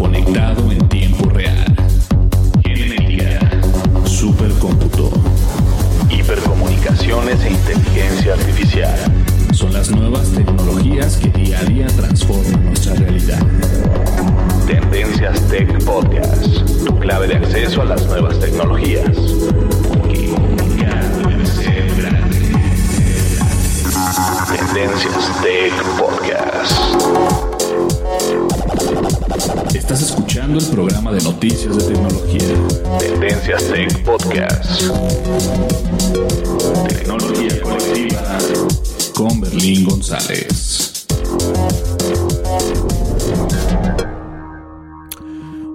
conectado en tiempo real. Genética, supercómputo, hipercomunicaciones e inteligencia artificial. Son las nuevas tecnologías que día a día transforman nuestra realidad. Tendencias Tech Podcast, tu clave de acceso a las nuevas tecnologías. Tendencias Tech Podcast. Estás escuchando el programa de noticias de tecnología. Tendencias Tech Podcast. Tecnología colectiva con Berlín González.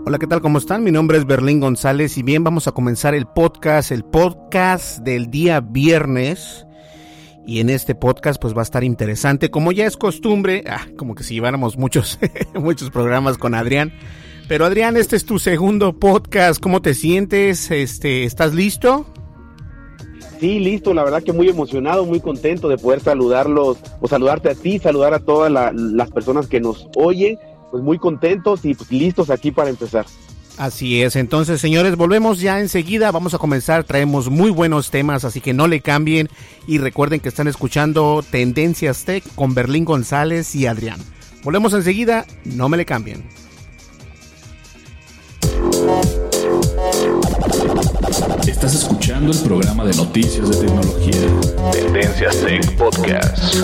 Hola, ¿qué tal? ¿Cómo están? Mi nombre es Berlín González y bien, vamos a comenzar el podcast, el podcast del día viernes. Y en este podcast pues va a estar interesante, como ya es costumbre, ah, como que si lleváramos muchos, muchos programas con Adrián. Pero Adrián, este es tu segundo podcast, ¿cómo te sientes? Este, ¿Estás listo? Sí, listo, la verdad que muy emocionado, muy contento de poder saludarlos, o saludarte a ti, saludar a todas la- las personas que nos oyen, pues muy contentos y pues, listos aquí para empezar. Así es, entonces señores, volvemos ya enseguida, vamos a comenzar, traemos muy buenos temas, así que no le cambien y recuerden que están escuchando Tendencias Tech con Berlín González y Adrián. Volvemos enseguida, no me le cambien. Estás escuchando el programa de noticias de tecnología. Tendencias Tech Podcast.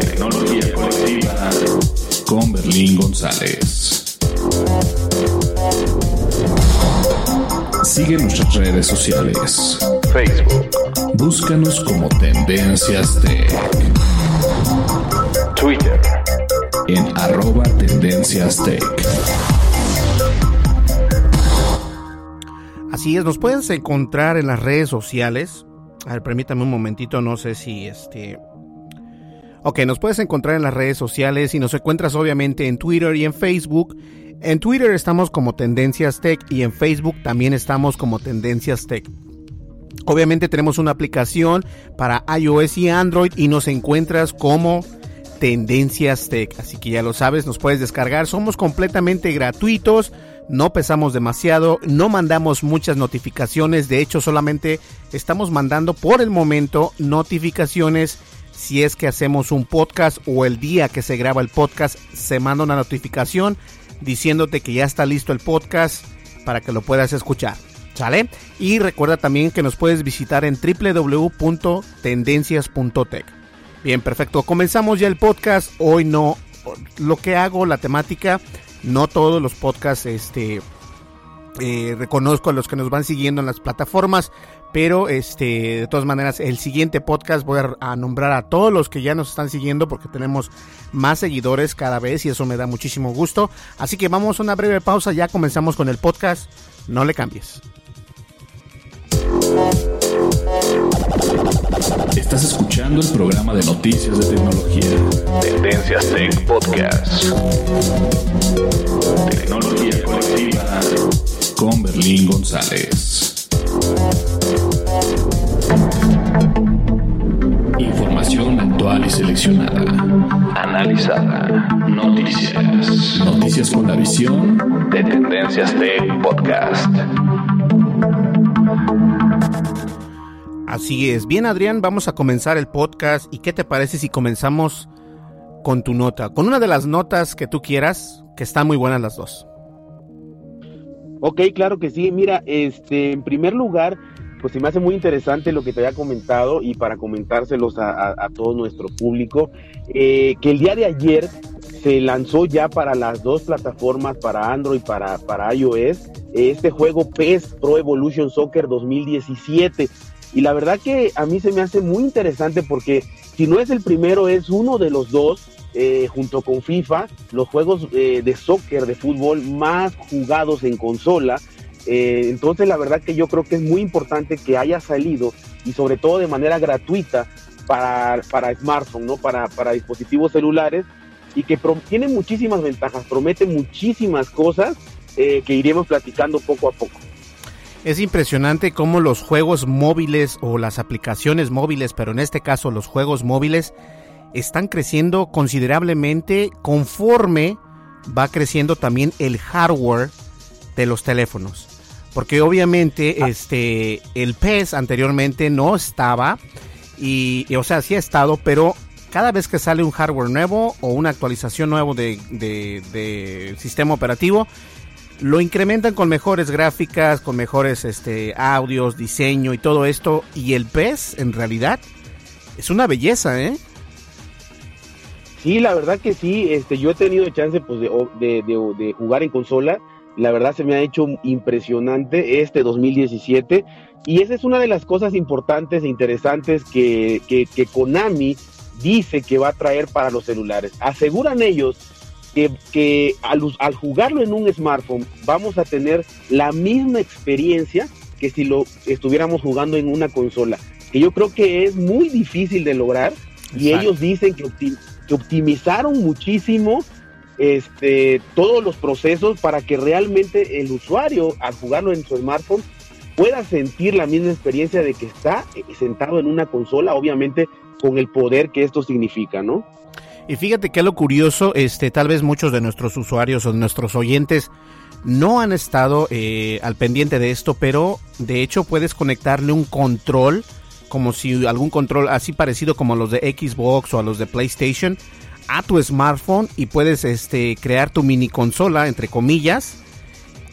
Tecnología colectiva con Berlín González. Sigue nuestras redes sociales. Facebook. Búscanos como Tendencias Tech. Twitter. En arroba Tendencias Tech. Así es, nos puedes encontrar en las redes sociales. A ver, permítame un momentito, no sé si este... Ok, nos puedes encontrar en las redes sociales y nos encuentras obviamente en Twitter y en Facebook. En Twitter estamos como Tendencias Tech y en Facebook también estamos como Tendencias Tech. Obviamente tenemos una aplicación para iOS y Android y nos encuentras como Tendencias Tech. Así que ya lo sabes, nos puedes descargar. Somos completamente gratuitos. No pesamos demasiado, no mandamos muchas notificaciones, de hecho solamente estamos mandando por el momento notificaciones si es que hacemos un podcast o el día que se graba el podcast se manda una notificación diciéndote que ya está listo el podcast para que lo puedas escuchar. ¿Sale? Y recuerda también que nos puedes visitar en www.tendencias.tech. Bien, perfecto. Comenzamos ya el podcast. Hoy no. Lo que hago, la temática, no todos los podcasts, este. eh, reconozco a los que nos van siguiendo en las plataformas, pero este, de todas maneras, el siguiente podcast voy a, a nombrar a todos los que ya nos están siguiendo porque tenemos más seguidores cada vez y eso me da muchísimo gusto. Así que vamos a una breve pausa, ya comenzamos con el podcast. No le cambies. Estás escuchando el programa de noticias de tecnología. Tendencias Tech Podcast. Tecnología colectiva con Berlín González. Puntual y seleccionada. Analizada. Noticias. Noticias con la visión de Tendencias Tech Podcast. Así es. Bien, Adrián, vamos a comenzar el podcast. ¿Y qué te parece si comenzamos con tu nota? Con una de las notas que tú quieras, que están muy buenas las dos. Ok, claro que sí. Mira, este, en primer lugar, pues se me hace muy interesante lo que te había comentado y para comentárselos a, todo nuestro público, eh, que el día de ayer se lanzó ya para las dos plataformas, para Android y para, para iOS, este juego PES Pro Evolution Soccer 2017. Y la verdad que a mí se me hace muy interesante porque si no es el primero, es uno de los dos, eh, junto con FIFA, los juegos eh, de soccer, de fútbol más jugados en consola. Eh, entonces la verdad que yo creo que es muy importante que haya salido y sobre todo de manera gratuita para, para smartphone, ¿no? para, para dispositivos celulares y que tiene muchísimas ventajas, promete muchísimas cosas eh, que iremos platicando poco a poco. Es impresionante cómo los juegos móviles o las aplicaciones móviles, pero en este caso los juegos móviles, están creciendo considerablemente conforme va creciendo también el hardware de los teléfonos porque obviamente este el PES anteriormente no estaba y, o sea sí ha estado pero cada vez que sale un hardware nuevo o una actualización nuevo de, de, sistema operativo lo incrementan con mejores gráficas con mejores este audios diseño y todo esto y el PES en realidad es una belleza eh Sí, la verdad que sí, este, yo he tenido chance pues, de, de jugar en consola la verdad se me ha hecho impresionante este 2017 y esa es una de las cosas importantes e interesantes que, que, Konami dice que va a traer para los celulares. Aseguran ellos que, que al, al, jugarlo en un smartphone vamos a tener la misma experiencia que si lo estuviéramos jugando en una consola, que yo creo que es muy difícil de lograr. Y ellos dicen que, que optimizaron muchísimo este, todos los procesos para que realmente el usuario, al jugarlo en su smartphone, pueda sentir la misma experiencia de que está eh, sentado en una consola, obviamente con el poder que esto significa, ¿no? Y fíjate que lo curioso, este, tal vez muchos de nuestros usuarios o nuestros oyentes no han estado eh, al pendiente de esto, pero de hecho puedes conectarle un control, como si algún control así parecido como los de Xbox o a los de PlayStation, a tu smartphone y puedes este, crear tu mini consola, entre comillas,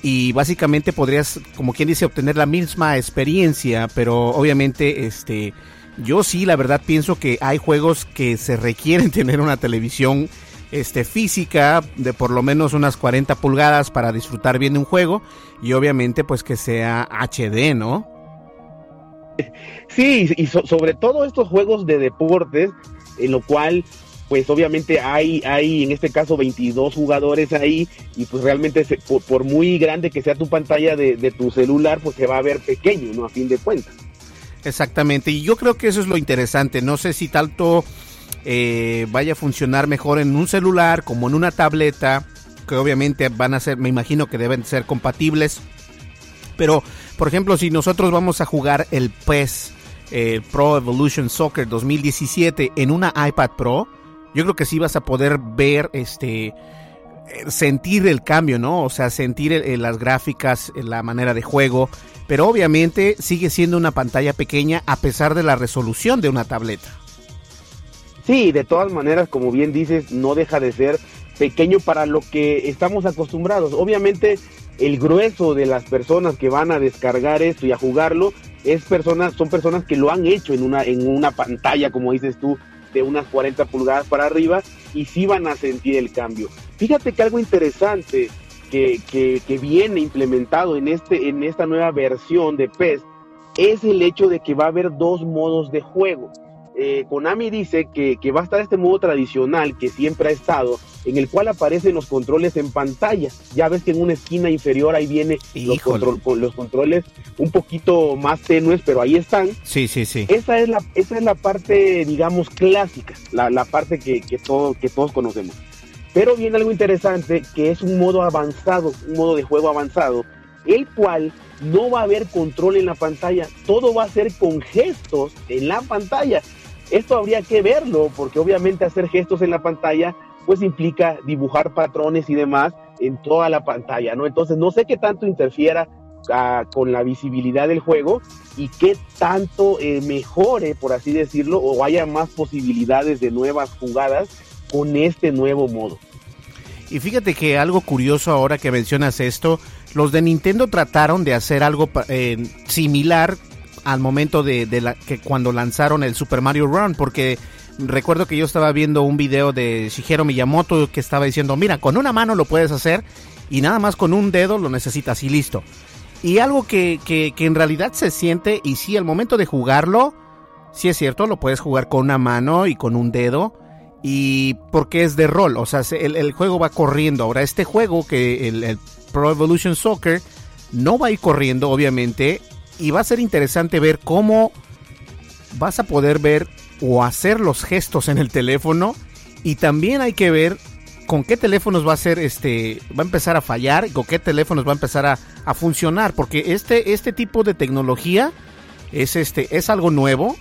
y básicamente podrías, como quien dice, obtener la misma experiencia, pero obviamente, este, yo sí, la verdad pienso que hay juegos que se requieren tener una televisión este, física de por lo menos unas 40 pulgadas para disfrutar bien de un juego y obviamente pues que sea HD, ¿no? Sí, y sobre todo estos juegos de deportes, en lo cual pues obviamente hay, hay en este caso 22 jugadores ahí y pues realmente por, muy grande que sea tu pantalla de, tu celular, pues se va a ver pequeño, ¿no? A fin de cuentas. Exactamente, y yo creo que eso es lo interesante, no sé si tanto eh, vaya a funcionar mejor en un celular como en una tableta, que obviamente van a ser, me imagino que deben ser compatibles, pero por ejemplo si nosotros vamos a jugar el PES, Pro Evolution Soccer 2017 en una iPad Pro, yo creo que sí vas a poder ver, este, eh, sentir el cambio, ¿no? O sea, sentir las gráficas, la manera de juego, pero obviamente sigue siendo una pantalla pequeña a pesar de la resolución de una tableta. Sí, de todas maneras, como bien dices, no deja de ser pequeño para lo que estamos acostumbrados. Obviamente, el grueso de las personas que van a descargar esto y a jugarlo es personas, son personas que lo han hecho en una, en una pantalla, como dices tú, de unas 40 pulgadas para arriba y sí van a sentir el cambio. Fíjate que algo interesante que, que, viene implementado en, este, en esta nueva versión de PES es el hecho de que va a haber dos modos de juego. Eh, Konami dice que, que, va a estar este modo tradicional que siempre ha estado, en el cual aparecen los controles en pantalla. Ya ves que en una esquina inferior ahí viene los, los, controles un poquito más tenues, pero ahí están. Sí, sí, sí. Esa es la, esa es la parte, digamos, clásica, la, la parte que, que, todo, que todos conocemos. Pero viene algo interesante, que es un modo avanzado, un modo de juego avanzado, el cual no va a haber control en la pantalla, todo va a ser con gestos en la pantalla. Esto habría que verlo, porque obviamente hacer gestos en la pantalla pues implica dibujar patrones y demás en toda la pantalla, ¿no? Entonces no sé qué tanto interfiera ah, con la visibilidad del juego y qué tanto eh, mejore, por así decirlo, o haya más posibilidades de nuevas jugadas con este nuevo modo. Y fíjate que algo curioso ahora que mencionas esto, los de Nintendo trataron de hacer algo eh, similar al momento de, la, que cuando lanzaron el Super Mario Run, porque recuerdo que yo estaba viendo un video de Shigeru Miyamoto que estaba diciendo, mira, con una mano lo puedes hacer y nada más con un dedo lo necesitas y listo. Y algo que, que, en realidad se siente, y sí, al momento de jugarlo, sí es cierto, lo puedes jugar con una mano y con un dedo, y porque es de rol, o sea, el, juego va corriendo. Ahora, este juego, que el, el, Pro Evolution Soccer, no va a ir corriendo, obviamente, y va a ser interesante ver cómo vas a poder ver o hacer los gestos en el teléfono, y también hay que ver con qué teléfonos va a ser este va a empezar a fallar y con qué teléfonos va a empezar a, a, funcionar porque este este tipo de tecnología es este es algo nuevo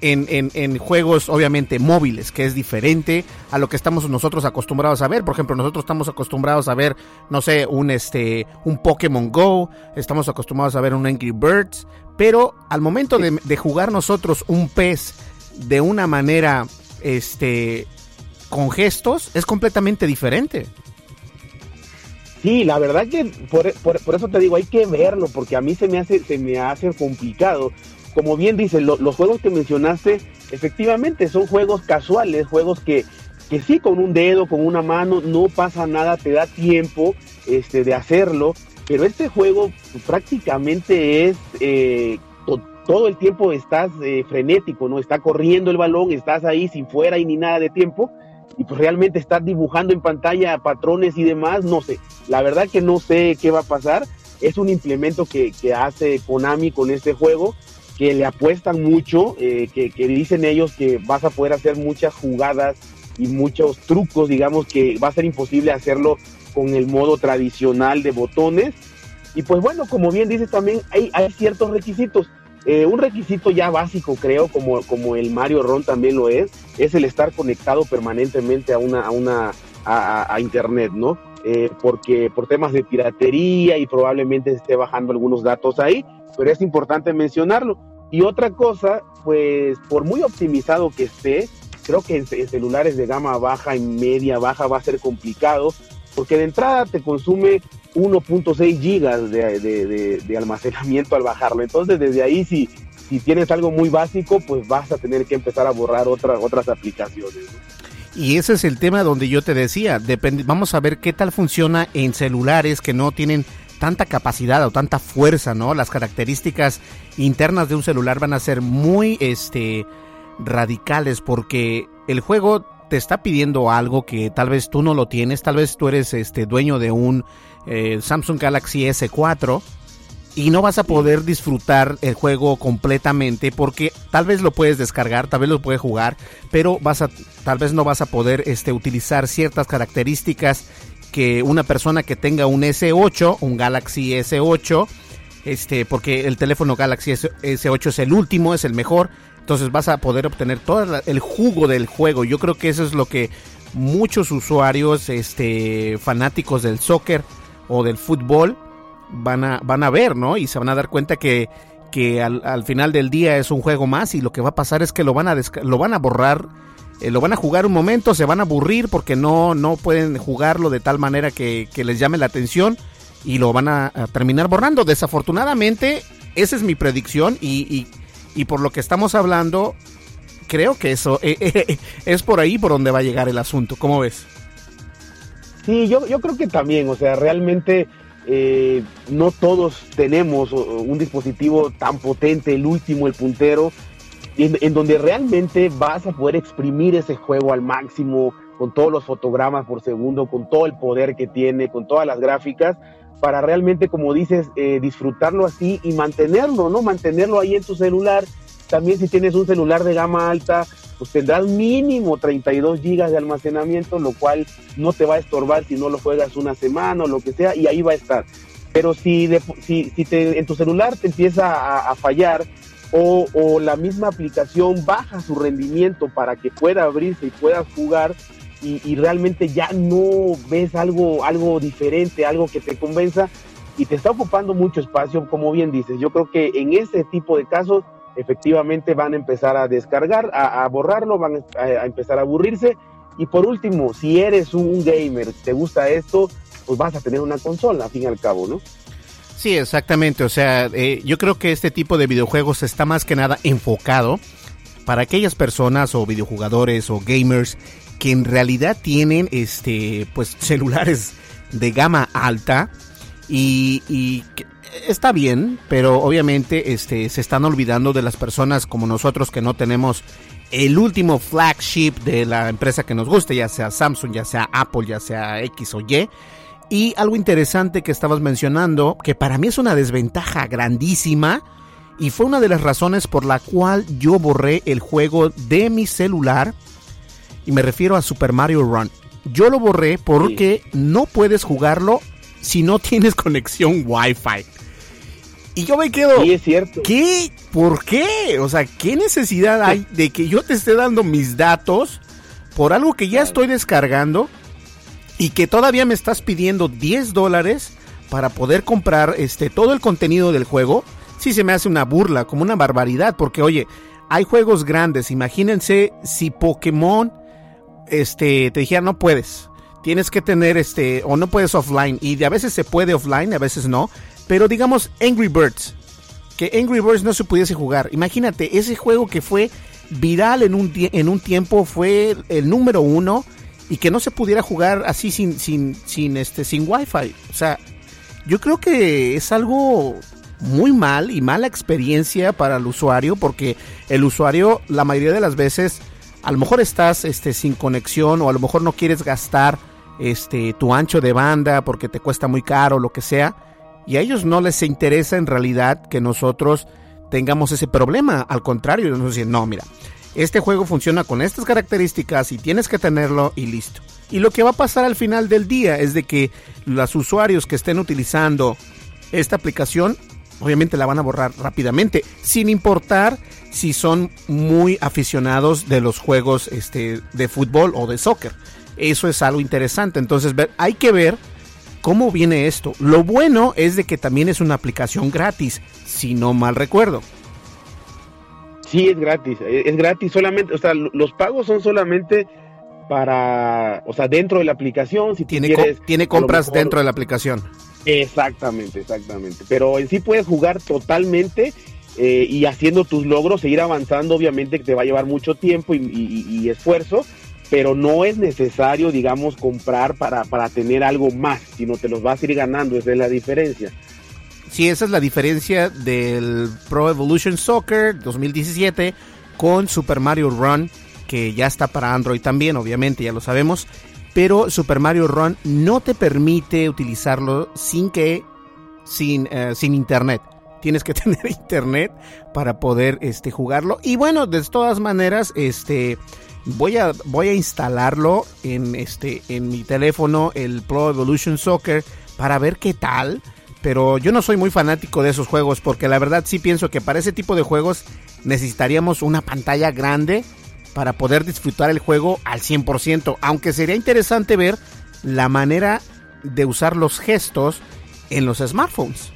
en, en, en, juegos obviamente móviles que es diferente a lo que estamos nosotros acostumbrados a ver por ejemplo nosotros estamos acostumbrados a ver no sé un este un Pokémon Go estamos acostumbrados a ver un Angry Birds pero al momento de, de jugar nosotros un pez de una manera este con gestos es completamente diferente. Sí, la verdad que por, por, eso te digo, hay que verlo, porque a mí se me hace, se me hace complicado. Como bien dices, los juegos que mencionaste, efectivamente son juegos casuales, juegos que, que sí, con un dedo, con una mano, no pasa nada, te da tiempo este, de hacerlo, pero este juego prácticamente es eh, todo el tiempo estás eh, frenético, ¿no? Está corriendo el balón, estás ahí sin fuera y ni nada de tiempo y pues realmente estar dibujando en pantalla patrones y demás, no sé. La verdad que no sé qué va a pasar. Es un implemento que, hace Konami con este juego, que le apuestan mucho, eh, que, dicen ellos que vas a poder hacer muchas jugadas y muchos trucos, digamos que va a ser imposible hacerlo con el modo tradicional de botones. Y pues bueno, como bien dices también, hay, hay ciertos requisitos. Eh, un requisito ya básico, creo, como, como el Mario Ron también lo es, es el estar conectado permanentemente a una, a una, a, internet, ¿no? Eh, porque por temas de piratería y probablemente esté bajando algunos datos ahí, pero es importante mencionarlo. Y otra cosa, pues por muy optimizado que esté, creo que en, celulares de gama baja y media baja va a ser complicado, porque de entrada te consume 1.6 gigas de, almacenamiento al bajarlo. Entonces, desde ahí, si, si tienes algo muy básico, pues vas a tener que empezar a borrar otras otras aplicaciones. Y ese es el tema donde yo te decía, depende, vamos a ver qué tal funciona en celulares que no tienen tanta capacidad o tanta fuerza, ¿no? Las características internas de un celular van a ser muy este radicales porque el juego te está pidiendo algo que tal vez tú no lo tienes, tal vez tú eres este dueño de un eh, Samsung Galaxy S4 y no vas a poder disfrutar el juego completamente porque tal vez lo puedes descargar, tal vez lo puedes jugar, pero vas a tal vez no vas a poder este utilizar ciertas características que una persona que tenga un S8, un Galaxy S8, este porque el teléfono Galaxy S8 es el último, es el mejor, entonces vas a poder obtener todo el jugo del juego. Yo creo que eso es lo que muchos usuarios este fanáticos del soccer o del fútbol van a, van a ver, ¿no? Y se van a dar cuenta que, que al, final del día es un juego más y lo que va a pasar es que lo van a, lo van a borrar, eh, lo van a jugar un momento, se van a aburrir porque no, no pueden jugarlo de tal manera que, les llame la atención y lo van a, terminar borrando. Desafortunadamente, esa es mi predicción y, y, por lo que estamos hablando, creo que eso eh, es por ahí por donde va a llegar el asunto. ¿Cómo ves? Sí, yo, yo creo que también, o sea, realmente eh, no todos tenemos un dispositivo tan potente, el último, el puntero, en, donde realmente vas a poder exprimir ese juego al máximo, con todos los fotogramas por segundo, con todo el poder que tiene, con todas las gráficas, para realmente, como dices, eh, disfrutarlo así y mantenerlo, ¿no? Mantenerlo ahí en tu celular. También si tienes un celular de gama alta, pues tendrás mínimo 32 gigas de almacenamiento, lo cual no te va a estorbar si no lo juegas una semana o lo que sea, y ahí va a estar. Pero si, si, en tu celular te empieza a, fallar, o, la misma aplicación baja su rendimiento para que pueda abrirse y puedas jugar y, realmente ya no ves algo, algo diferente, algo que te convenza y te está ocupando mucho espacio, como bien dices. Yo creo que en ese tipo de casos efectivamente van a empezar a descargar, a, a borrarlo, van a, a, empezar a aburrirse. Y por último, si eres un gamer, te gusta esto, pues vas a tener una consola, al fin y al cabo, ¿no? Sí, exactamente. O sea, eh, yo creo que este tipo de videojuegos está más que nada enfocado para aquellas personas o videojugadores o gamers que en realidad tienen este pues celulares de gama alta y, y está bien, pero obviamente este se están olvidando de las personas como nosotros que no tenemos el último flagship de la empresa que nos guste, ya sea Samsung, ya sea Apple, ya sea X o Y. Y algo interesante que estabas mencionando, que para mí es una desventaja grandísima, y fue una de las razones por la cual yo borré el juego de mi celular, y me refiero a Super Mario Run. Yo lo borré porque sí. no puedes jugarlo si no tienes conexión Wi-Fi. Y yo me quedo. Sí, es cierto. ¿Qué? ¿Por qué? O sea, ¿qué necesidad hay de que yo te esté dando mis datos por algo que ya estoy descargando y que todavía me estás pidiendo 10 dólares para poder comprar este todo el contenido del juego? Sí se me hace una burla, como una barbaridad, porque oye, hay juegos grandes, imagínense si Pokémon este te dijera no puedes. Tienes que tener este o no puedes offline y a veces se puede offline, a veces no, pero digamos Angry Birds, que Angry Birds no se pudiese jugar. Imagínate, ese juego que fue viral en un, en un tiempo fue el número uno y que no se pudiera jugar así sin, sin, sin, este, sin wifi. O sea, yo creo que es algo muy mal y mala experiencia para el usuario porque el usuario la mayoría de las veces a lo mejor estás este, sin conexión o a lo mejor no quieres gastar este, tu ancho de banda porque te cuesta muy caro lo que sea y a ellos no les interesa en realidad que nosotros tengamos ese problema. Al contrario, nos dicen, no, mira, este juego funciona con estas características y tienes que tenerlo y listo. Y lo que va a pasar al final del día es de que los usuarios que estén utilizando esta aplicación obviamente la van a borrar rápidamente, sin importar si son muy aficionados de los juegos este, de fútbol o de soccer. Eso es algo interesante. Entonces, hay que ver ¿Cómo viene esto? Lo bueno es de que también es una aplicación gratis, si no mal recuerdo. Sí, es gratis, es gratis solamente, o sea, los pagos son solamente para, o sea, dentro de la aplicación, si tiene, quieres, co tiene compras mejor, dentro de la aplicación. Exactamente, exactamente, pero en sí puedes jugar totalmente eh, y haciendo tus logros, seguir avanzando, obviamente que te va a llevar mucho tiempo y, y, y esfuerzo, pero no es necesario, digamos, comprar para, para tener algo más, sino te los vas a ir ganando, esa es la diferencia. Sí, esa es la diferencia del Pro Evolution Soccer 2017 con Super Mario Run, que ya está para Android también, obviamente, ya lo sabemos, pero Super Mario Run no te permite utilizarlo sin que, sin, uh, sin internet. Tienes que tener internet para poder este, jugarlo. Y bueno, de todas maneras, este voy a voy a instalarlo en este en mi teléfono el Pro Evolution Soccer para ver qué tal pero yo no soy muy fanático de esos juegos porque la verdad sí pienso que para ese tipo de juegos necesitaríamos una pantalla grande para poder disfrutar el juego al 100%, aunque sería interesante ver la manera de usar los gestos en los smartphones.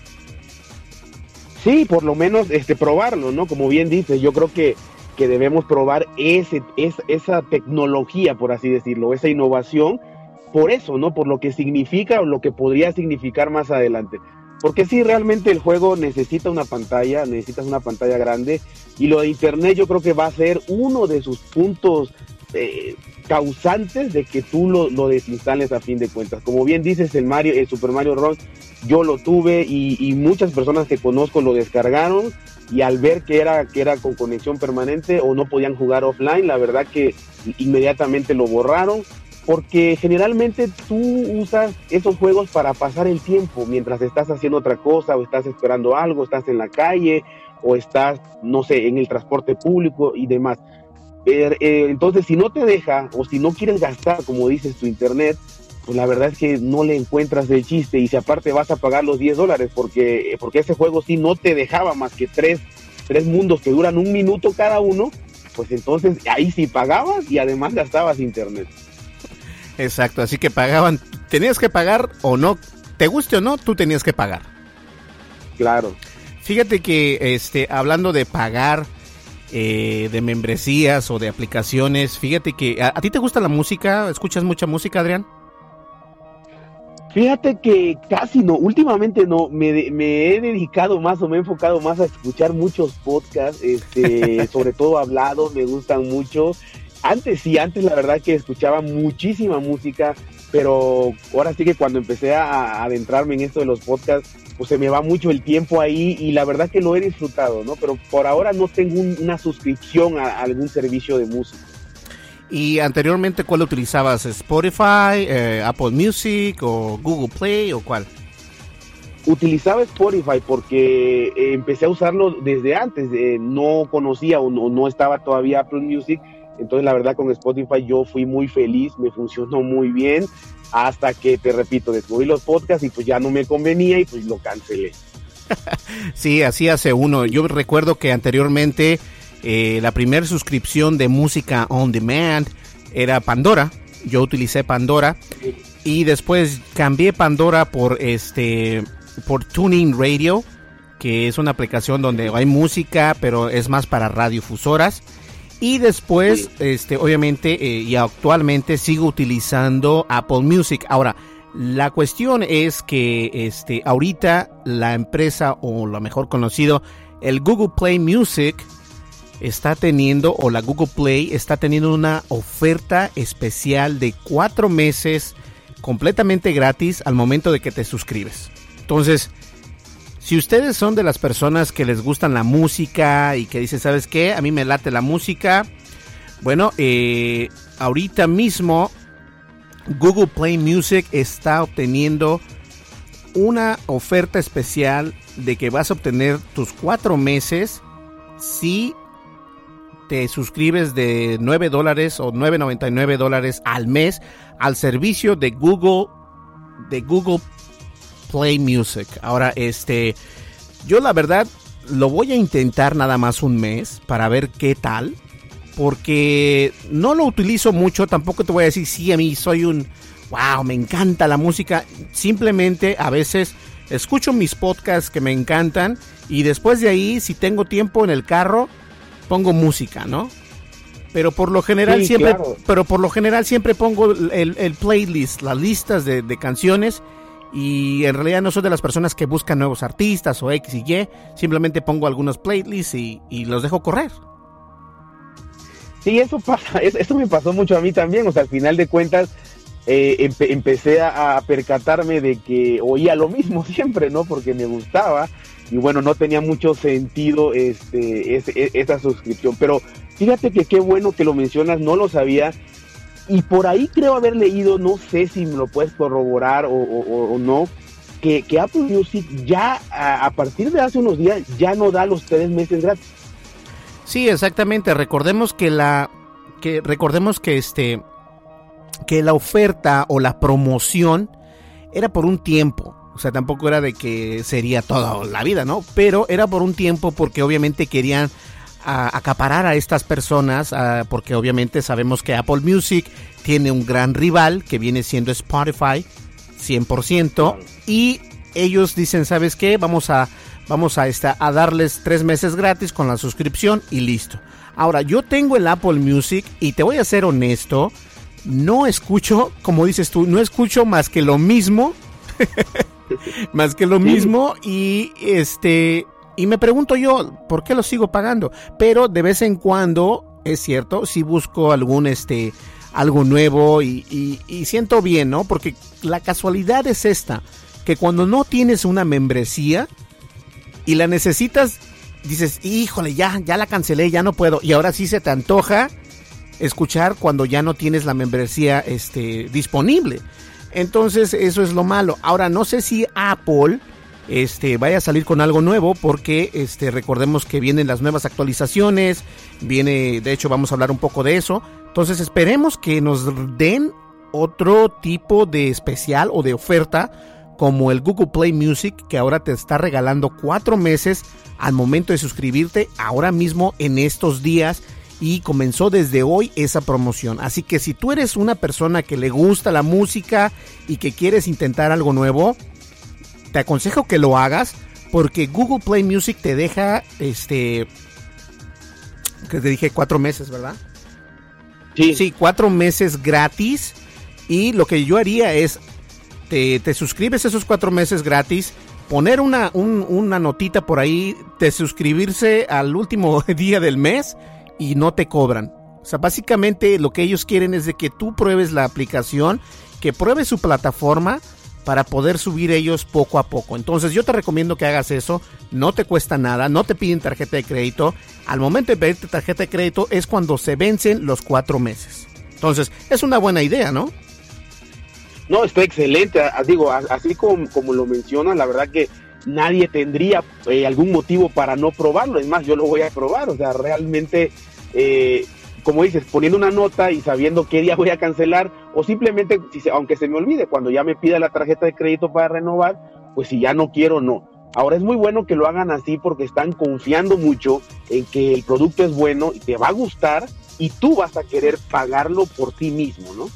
Sí, por lo menos este probarlo, ¿no? Como bien dices, yo creo que que debemos probar ese, es, esa tecnología, por así decirlo, esa innovación, por eso, ¿no? Por lo que significa o lo que podría significar más adelante. Porque sí, realmente el juego necesita una pantalla, necesitas una pantalla grande, y lo de Internet yo creo que va a ser uno de sus puntos eh, causantes de que tú lo, lo, desinstales a fin de cuentas. Como bien dices, el Mario, el Super Mario Run, yo lo tuve y, y muchas personas que conozco lo descargaron y al ver que era, que era con conexión permanente o no podían jugar offline, la verdad que inmediatamente lo borraron porque generalmente tú usas esos juegos para pasar el tiempo mientras estás haciendo otra cosa o estás esperando algo, estás en la calle o estás, no sé, en el transporte público y demás. Eh, eh, entonces, si no te deja o si no quieres gastar, como dices, tu internet, pues la verdad es que no le encuentras el chiste y si aparte vas a pagar los 10 dólares porque, porque ese juego sí no te dejaba más que tres tres mundos que duran un minuto cada uno, pues entonces ahí sí pagabas y además gastabas internet. Exacto, así que pagaban, tenías que pagar o no, te guste o no, tú tenías que pagar. Claro. Fíjate que este, hablando de pagar, eh, de membresías o de aplicaciones, fíjate que ¿a, ti te gusta la música, escuchas mucha música, Adrián. Fíjate que casi no, últimamente no, me, me, he dedicado más o me he enfocado más a escuchar muchos podcasts, este, sobre todo hablados, me gustan mucho. Antes sí, antes la verdad que escuchaba muchísima música, pero ahora sí que cuando empecé a, adentrarme en esto de los podcasts, pues se me va mucho el tiempo ahí y la verdad que lo he disfrutado, ¿no? Pero por ahora no tengo una suscripción a, algún servicio de música. ¿Y anteriormente cuál utilizabas? ¿Spotify, eh, Apple Music o Google Play o cuál? Utilizaba Spotify porque eh, empecé a usarlo desde antes, eh, no conocía o no, no estaba todavía Apple Music entonces, la verdad, con Spotify yo fui muy feliz, me funcionó muy bien, hasta que, te repito, descubrí los podcasts y pues ya no me convenía y pues lo cancelé. sí, así hace uno. Yo recuerdo que anteriormente eh, la primera suscripción de música on demand era Pandora. Yo utilicé Pandora y después cambié Pandora por este por Tuning Radio, que es una aplicación donde hay música, pero es más para radiofusoras. Y después, este, obviamente, eh, y actualmente sigo utilizando Apple Music. Ahora, la cuestión es que este, ahorita la empresa, o lo mejor conocido, el Google Play Music, está teniendo, o la Google Play está teniendo una oferta especial de cuatro meses completamente gratis al momento de que te suscribes. Entonces, si ustedes son de las personas que les gustan la música y que dicen, ¿sabes qué? A mí me late la música. Bueno, eh, ahorita mismo Google Play Music está obteniendo una oferta especial de que vas a obtener tus cuatro meses si te suscribes de 9 dólares o 9.99 dólares al mes al servicio de Google de Google Play Music. Ahora, este, yo la verdad lo voy a intentar nada más un mes para ver qué tal. Porque no lo utilizo mucho, tampoco te voy a decir, sí, a mí soy un, wow, me encanta la música. Simplemente a veces escucho mis podcasts que me encantan y después de ahí, si tengo tiempo en el carro, pongo música, ¿no? Pero por lo general siempre, pero por lo general siempre pongo el, playlist, las listas de, de canciones y en realidad no soy de las personas que buscan nuevos artistas o X y Y, simplemente pongo algunos playlists y, los dejo correr. Sí, eso pasa, eso me pasó mucho a mí también, o sea, al final de cuentas eh, empecé a, percatarme de que oía lo mismo siempre, ¿no? Porque me gustaba y bueno, no tenía mucho sentido este, e, esa suscripción, pero fíjate que qué bueno que lo mencionas, no lo sabía y por ahí creo haber leído, no sé si me lo puedes corroborar o, no, que, Apple Music ya a, partir de hace unos días ya no da los tres meses gratis. Sí, exactamente. Recordemos que la que recordemos que este que la oferta o la promoción era por un tiempo. O sea, tampoco era de que sería toda la vida, ¿no? Pero era por un tiempo porque obviamente querían a acaparar a estas personas, porque obviamente sabemos que Apple Music tiene un gran rival que viene siendo Spotify, 100%, y ellos dicen, ¿sabes qué? Vamos a, vamos a, esta, a darles tres meses gratis con la suscripción y listo. Ahora, yo tengo el Apple Music y te voy a ser honesto, no escucho, como dices tú, no escucho más que lo mismo. más que lo mismo y este y me pregunto yo, ¿por qué lo sigo pagando? Pero de vez en cuando, es cierto, si busco algún este algo nuevo y, y, siento bien, ¿no? Porque la casualidad es esta, que cuando no tienes una membresía y la necesitas, dices, híjole, ya, ya la cancelé, ya no puedo. Y ahora sí se te antoja escuchar cuando ya no tienes la membresía este, disponible. Entonces, eso es lo malo. Ahora, no sé si Apple este, vaya a salir con algo nuevo porque este, recordemos que vienen las nuevas actualizaciones, viene, de hecho vamos a hablar un poco de eso, entonces esperemos que nos den otro tipo de especial o de oferta como el Google Play Music que ahora te está regalando cuatro meses al momento de suscribirte ahora mismo en estos días y comenzó desde hoy esa promoción. Así que si tú eres una persona que le gusta la música y que quieres intentar algo nuevo, te aconsejo que lo hagas porque Google Play Music te deja este que te dije cuatro meses, ¿verdad? Sí. Sí, cuatro meses gratis. Y lo que yo haría es, te, te suscribes esos cuatro meses gratis, poner una, un- una notita por ahí de suscribirse al último día del mes y no te cobran. O sea, básicamente lo que ellos quieren es de que tú pruebes la aplicación, que pruebes su plataforma para poder subir ellos poco a poco. Entonces yo te recomiendo que hagas eso, no te cuesta nada, no te piden tarjeta de crédito. Al momento de pedirte tarjeta de crédito es cuando se vencen los cuatro meses. Entonces es una buena idea, ¿no? No, está excelente. Digo, así como, como lo mencionas, la verdad que nadie tendría eh, algún motivo para no probarlo. Es más, yo lo voy a probar. O sea, realmente, eh, como dices, poniendo una nota y sabiendo qué día voy a cancelar, o simplemente, aunque se me olvide, cuando ya me pida la tarjeta de crédito para renovar, pues si ya no quiero, no. Ahora es muy bueno que lo hagan así porque están confiando mucho en que el producto es bueno y te va a gustar y tú vas a querer pagarlo por ti mismo, ¿no?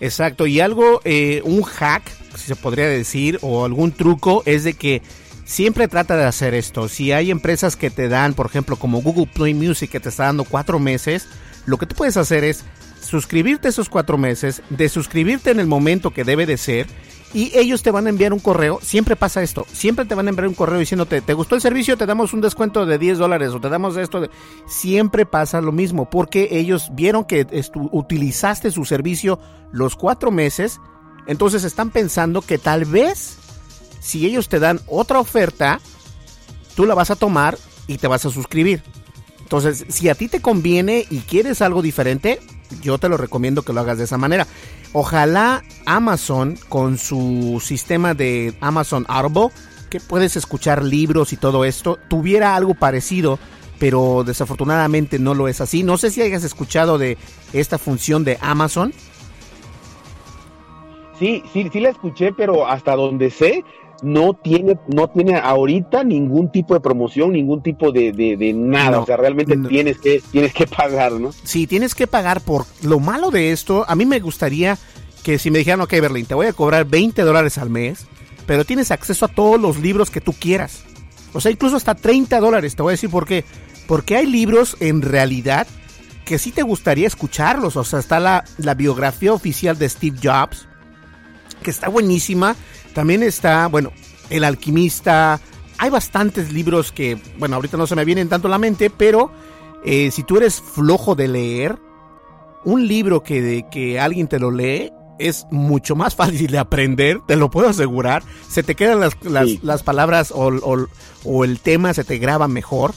Exacto, y algo, eh, un hack, si se podría decir, o algún truco, es de que siempre trata de hacer esto. Si hay empresas que te dan, por ejemplo, como Google Play Music, que te está dando cuatro meses, lo que tú puedes hacer es suscribirte esos cuatro meses, de suscribirte en el momento que debe de ser, y ellos te van a enviar un correo. Siempre pasa esto, siempre te van a enviar un correo diciéndote, ¿te gustó el servicio? Te damos un descuento de 10 dólares o te damos esto. De... Siempre pasa lo mismo, porque ellos vieron que utilizaste su servicio los cuatro meses, entonces están pensando que tal vez si ellos te dan otra oferta, tú la vas a tomar y te vas a suscribir. Entonces, si a ti te conviene y quieres algo diferente, yo te lo recomiendo que lo hagas de esa manera. Ojalá Amazon con su sistema de Amazon Audible, que puedes escuchar libros y todo esto, tuviera algo parecido, pero desafortunadamente no lo es así. No sé si hayas escuchado de esta función de Amazon. Sí, sí, sí la escuché, pero hasta donde sé, no tiene, no tiene ahorita ningún tipo de promoción, ningún tipo de, de, de nada. No, o sea, realmente no. tienes que, tienes que pagar, ¿no? si tienes que pagar por lo malo de esto, a mí me gustaría que si me dijeran, ok, Berlín, te voy a cobrar 20 dólares al mes, pero tienes acceso a todos los libros que tú quieras. O sea, incluso hasta 30 dólares, te voy a decir por qué. Porque hay libros en realidad que sí te gustaría escucharlos. O sea, está la, la biografía oficial de Steve Jobs, que está buenísima. También está, bueno, El alquimista. Hay bastantes libros que, bueno, ahorita no se me vienen tanto a la mente, pero eh, si tú eres flojo de leer, un libro que, de, que alguien te lo lee es mucho más fácil de aprender, te lo puedo asegurar. Se te quedan las, las, Sí. las palabras o, o- o el tema se te graba mejor.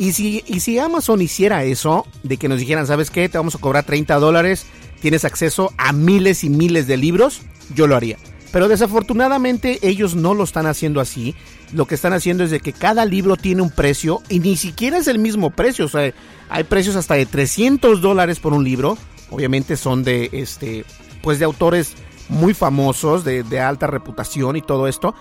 Y si, y si Amazon hiciera eso, de que nos dijeran, ¿sabes qué? Te vamos a cobrar 30 dólares, tienes acceso a miles y miles de libros, yo lo haría. Pero desafortunadamente ellos no lo están haciendo así. Lo que están haciendo es de que cada libro tiene un precio y ni siquiera es el mismo precio. O sea, hay precios hasta de 300 dólares por un libro. Obviamente son de, este, pues de autores muy famosos, de, alta reputación y todo esto.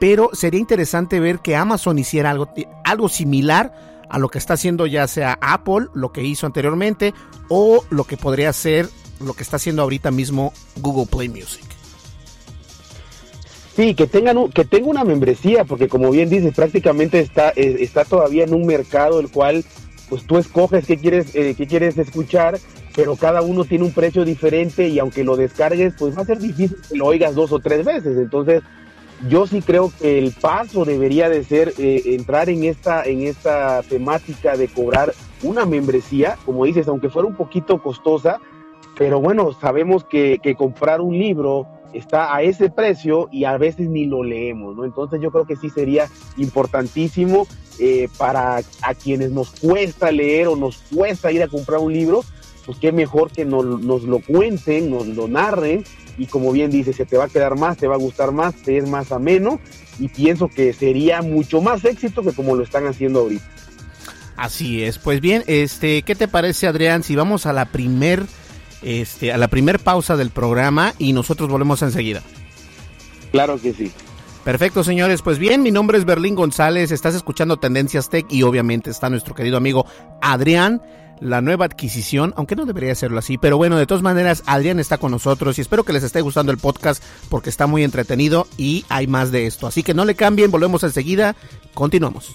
Pero sería interesante ver que Amazon hiciera algo, algo similar a lo que está haciendo ya sea Apple, lo que hizo anteriormente, o lo que podría ser lo que está haciendo ahorita mismo Google Play Music. Sí, que tengan un- que tenga una membresía, porque como bien dices, prácticamente está, eh, está todavía en un mercado el cual pues tú escoges qué quieres, eh, qué quieres escuchar, pero cada uno tiene un precio diferente y aunque lo descargues, pues va a ser difícil que lo oigas dos o tres veces. Entonces, yo sí creo que el paso debería de ser eh, entrar en esta, en esta temática de cobrar una membresía, como dices, aunque fuera un poquito costosa, pero bueno, sabemos que, que comprar un libro está a ese precio y a veces ni lo leemos, ¿no? Entonces yo creo que sí sería importantísimo eh, para a quienes nos cuesta leer o nos cuesta ir a comprar un libro, pues qué mejor que nos, nos lo cuenten, nos lo narren y como bien dice, se te va a quedar más, te va a gustar más, te es más ameno y pienso que sería mucho más éxito que como lo están haciendo ahorita. Así es. Pues bien, este, ¿qué te parece, Adrián, si vamos a la primer, este, a la primer pausa del programa y nosotros volvemos enseguida? Claro que sí. Perfecto, señores. Pues bien, mi nombre es Berlín González. Estás escuchando Tendencias Tech y obviamente está nuestro querido amigo Adrián, la nueva adquisición, aunque no debería serlo así. Pero bueno, de todas maneras, Adrián está con nosotros y espero que les esté gustando el podcast porque está muy entretenido y hay más de esto. Así que no le cambien, volvemos enseguida. Continuamos.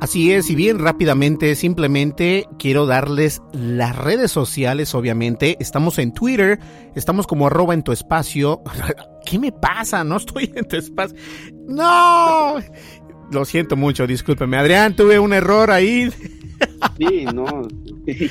Así es, y bien rápidamente, simplemente quiero darles las redes sociales, obviamente. Estamos en Twitter, estamos como arroba en tu espacio. ¿Qué me pasa? No estoy en tu espacio. No. Lo siento mucho, discúlpeme. Adrián, tuve un error ahí. Sí, no.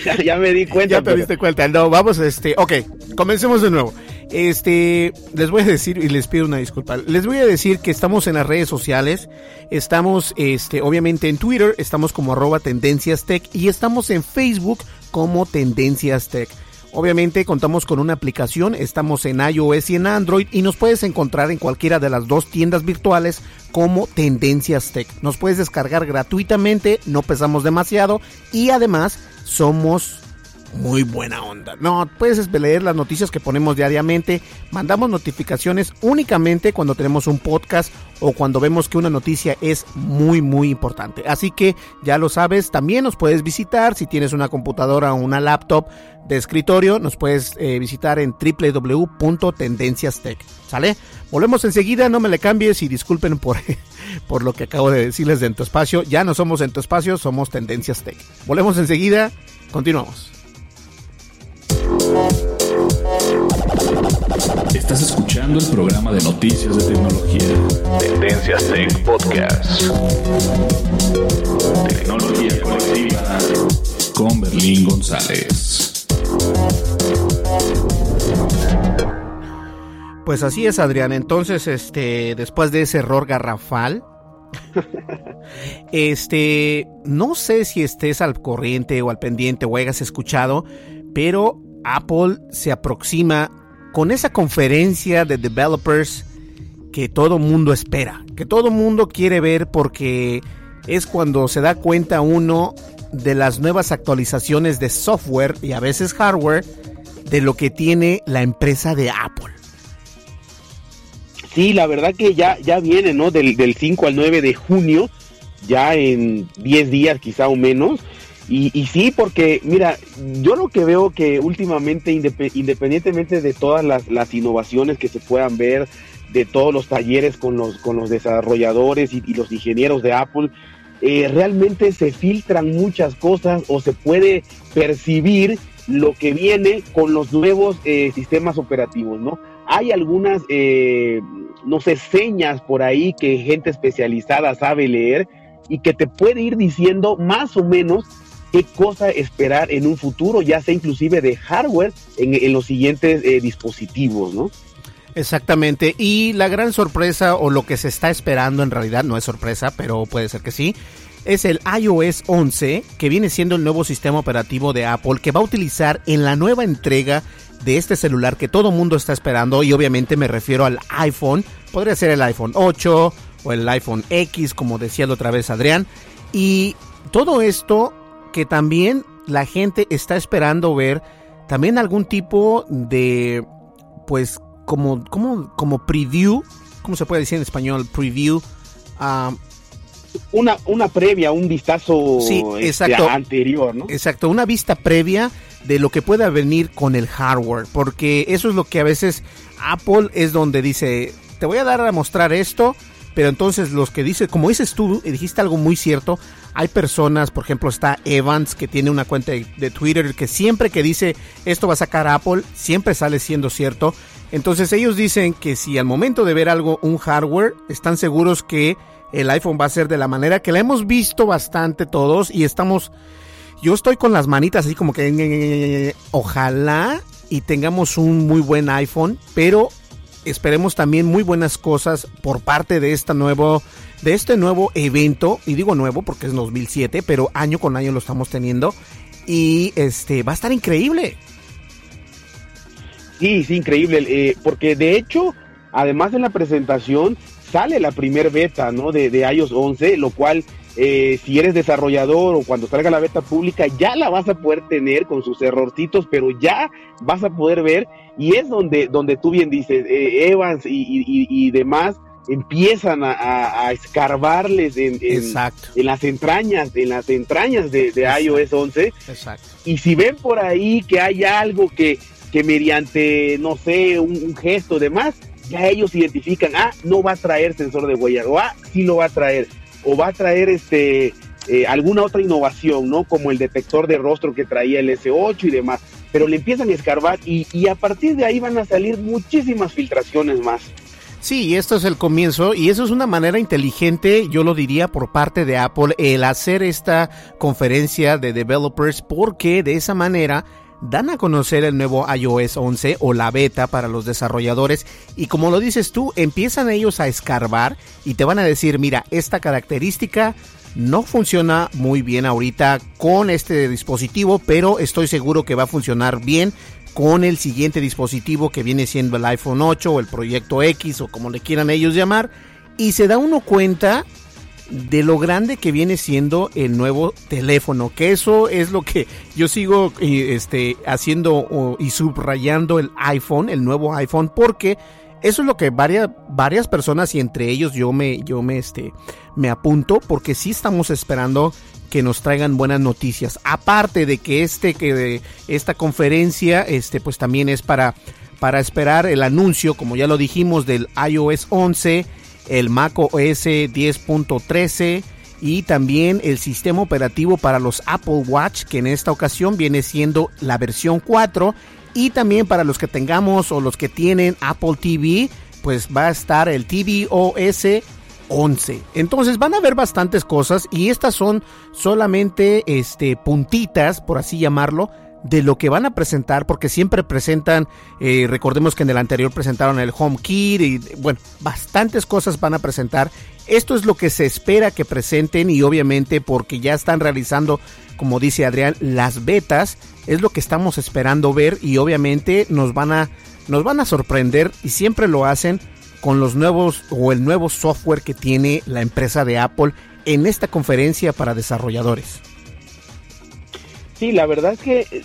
Ya, ya me di cuenta. Ya te pero- diste cuenta. No, vamos, este, ok, comencemos de nuevo. Este, les voy a decir y les pido una disculpa. Les voy a decir que estamos en las redes sociales. Estamos, este, obviamente en Twitter, estamos como arroba tendencias tech y estamos en Facebook como tendencias tech. Obviamente contamos con una aplicación, estamos en iOS y en Android y nos puedes encontrar en cualquiera de las dos tiendas virtuales como Tendencias Tech. Nos puedes descargar gratuitamente, no pesamos demasiado y además somos muy buena onda. No, puedes leer las noticias que ponemos diariamente. Mandamos notificaciones únicamente cuando tenemos un podcast o cuando vemos que una noticia es muy, muy importante. Así que ya lo sabes, también nos puedes visitar si tienes una computadora o una laptop de escritorio. Nos puedes eh, visitar en www.tendenciastech. ¿Sale? Volvemos enseguida, no me le cambies y disculpen por, por lo que acabo de decirles de En Tu Espacio. Ya no somos En Tu Espacio, somos Tendencias Tech. Volvemos enseguida, continuamos. Estás escuchando el programa de noticias de tecnología. Tendencias Tech Podcast. Tecnología colectiva con Berlín González. Pues así es, Adrián. Entonces, este, después de ese error garrafal, este, no sé si estés al corriente o al pendiente o hayas escuchado, pero Apple se aproxima con esa conferencia de developers que todo mundo espera, que todo mundo quiere ver porque es cuando se da cuenta uno de las nuevas actualizaciones de software y a veces hardware de lo que tiene la empresa de Apple. Sí, la verdad que ya, ya viene, ¿no? Del, del 5 al 9 de junio, ya en 10 días quizá o menos. Y, y sí, porque mira, yo lo que veo que últimamente, indep- independientemente de todas las, las innovaciones que se puedan ver, de todos los talleres con los, con los desarrolladores y, y los ingenieros de Apple, eh, realmente se filtran muchas cosas o se puede percibir lo que viene con los nuevos eh, sistemas operativos, ¿no? Hay algunas, eh, no sé, señas por ahí que gente especializada sabe leer y que te puede ir diciendo más o menos qué cosa esperar en un futuro, ya sea inclusive de hardware en, los siguientes eh, dispositivos, ¿no? Exactamente, y la gran sorpresa o lo que se está esperando en realidad no es sorpresa, pero puede ser que sí, es el iOS 11, que viene siendo el nuevo sistema operativo de Apple que va a utilizar en la nueva entrega de este celular que todo mundo está esperando y obviamente me refiero al iPhone, podría ser el iPhone 8 o el iPhone X como decía la otra vez Adrián, y todo esto que también la gente está esperando ver también algún tipo de pues como como como preview, ¿cómo se puede decir en español? Preview ah, Una, una previa, un vistazo Sí, este, exacto. anterior, ¿no? Exacto, una vista previa de lo que pueda venir con el hardware, porque eso es lo que a veces Apple es donde dice, te voy a dar a mostrar esto, pero entonces los que dice, como dices tú, y dijiste algo muy cierto, hay personas, por ejemplo está Evans que tiene una cuenta de, Twitter que siempre que dice esto va a sacar Apple, siempre sale siendo cierto. Entonces ellos dicen que si al momento de ver algo, un hardware, están seguros que el iPhone va a ser de la manera que la hemos visto bastante todos y estamos yo estoy con las manitas así como que ojalá y tengamos un muy buen iPhone, pero esperemos también muy buenas cosas por parte de esta nuevo de este nuevo evento y digo nuevo porque es 2007 pero año con año lo estamos teniendo y este va a estar increíble. Sí sí increíble eh, porque de hecho además en la presentación sale la primer beta no de, de iOS 11 lo cual eh, si eres desarrollador o cuando salga la beta pública, ya la vas a poder tener con sus errorcitos, pero ya vas a poder ver y es donde, donde tú bien dices, eh, Evans y, demás empiezan a, escarbarles en, en, las entrañas, en las entrañas de, iOS 11. Exacto. Y si ven por ahí que hay algo que, que mediante, no sé, un, un gesto demás, ya ellos identifican, ah, no va a traer sensor de huella, o ah, sí lo va a traer o va a traer este eh, alguna otra innovación, ¿no? Como el detector de rostro que traía el S8 y demás. Pero le empiezan a escarbar y, y a partir de ahí van a salir muchísimas filtraciones más. Sí, esto es el comienzo y eso es una manera inteligente, yo lo diría por parte de Apple, el hacer esta conferencia de developers porque de esa manera dan a conocer el nuevo iOS 11 o la beta para los desarrolladores y como lo dices tú, empiezan ellos a escarbar y te van a decir, mira, esta característica no funciona muy bien ahorita con este dispositivo, pero estoy seguro que va a funcionar bien con el siguiente dispositivo que viene siendo el iPhone 8 o el Proyecto X o como le quieran ellos llamar. Y se da uno cuenta de lo grande que viene siendo el nuevo teléfono, que eso es lo que yo sigo este, haciendo y subrayando el iPhone, el nuevo iPhone, porque eso es lo que varias, varias personas y entre ellos yo me, yo me, este, me apunto, porque sí estamos esperando que nos traigan buenas noticias. Aparte de que este, que esta conferencia, este, pues también es para, para esperar el anuncio, como ya lo dijimos, del iOS 11 el Mac OS 10.13 y también el sistema operativo para los Apple Watch que en esta ocasión viene siendo la versión 4 y también para los que tengamos o los que tienen Apple TV pues va a estar el tvOS 11. Entonces van a ver bastantes cosas y estas son solamente este puntitas por así llamarlo de lo que van a presentar, porque siempre presentan, eh, recordemos que en el anterior presentaron el HomeKit y bueno, bastantes cosas van a presentar. Esto es lo que se espera que presenten y obviamente porque ya están realizando, como dice Adrián, las betas, es lo que estamos esperando ver y obviamente nos van a, nos van a sorprender y siempre lo hacen con los nuevos o el nuevo software que tiene la empresa de Apple en esta conferencia para desarrolladores. Sí, la verdad es que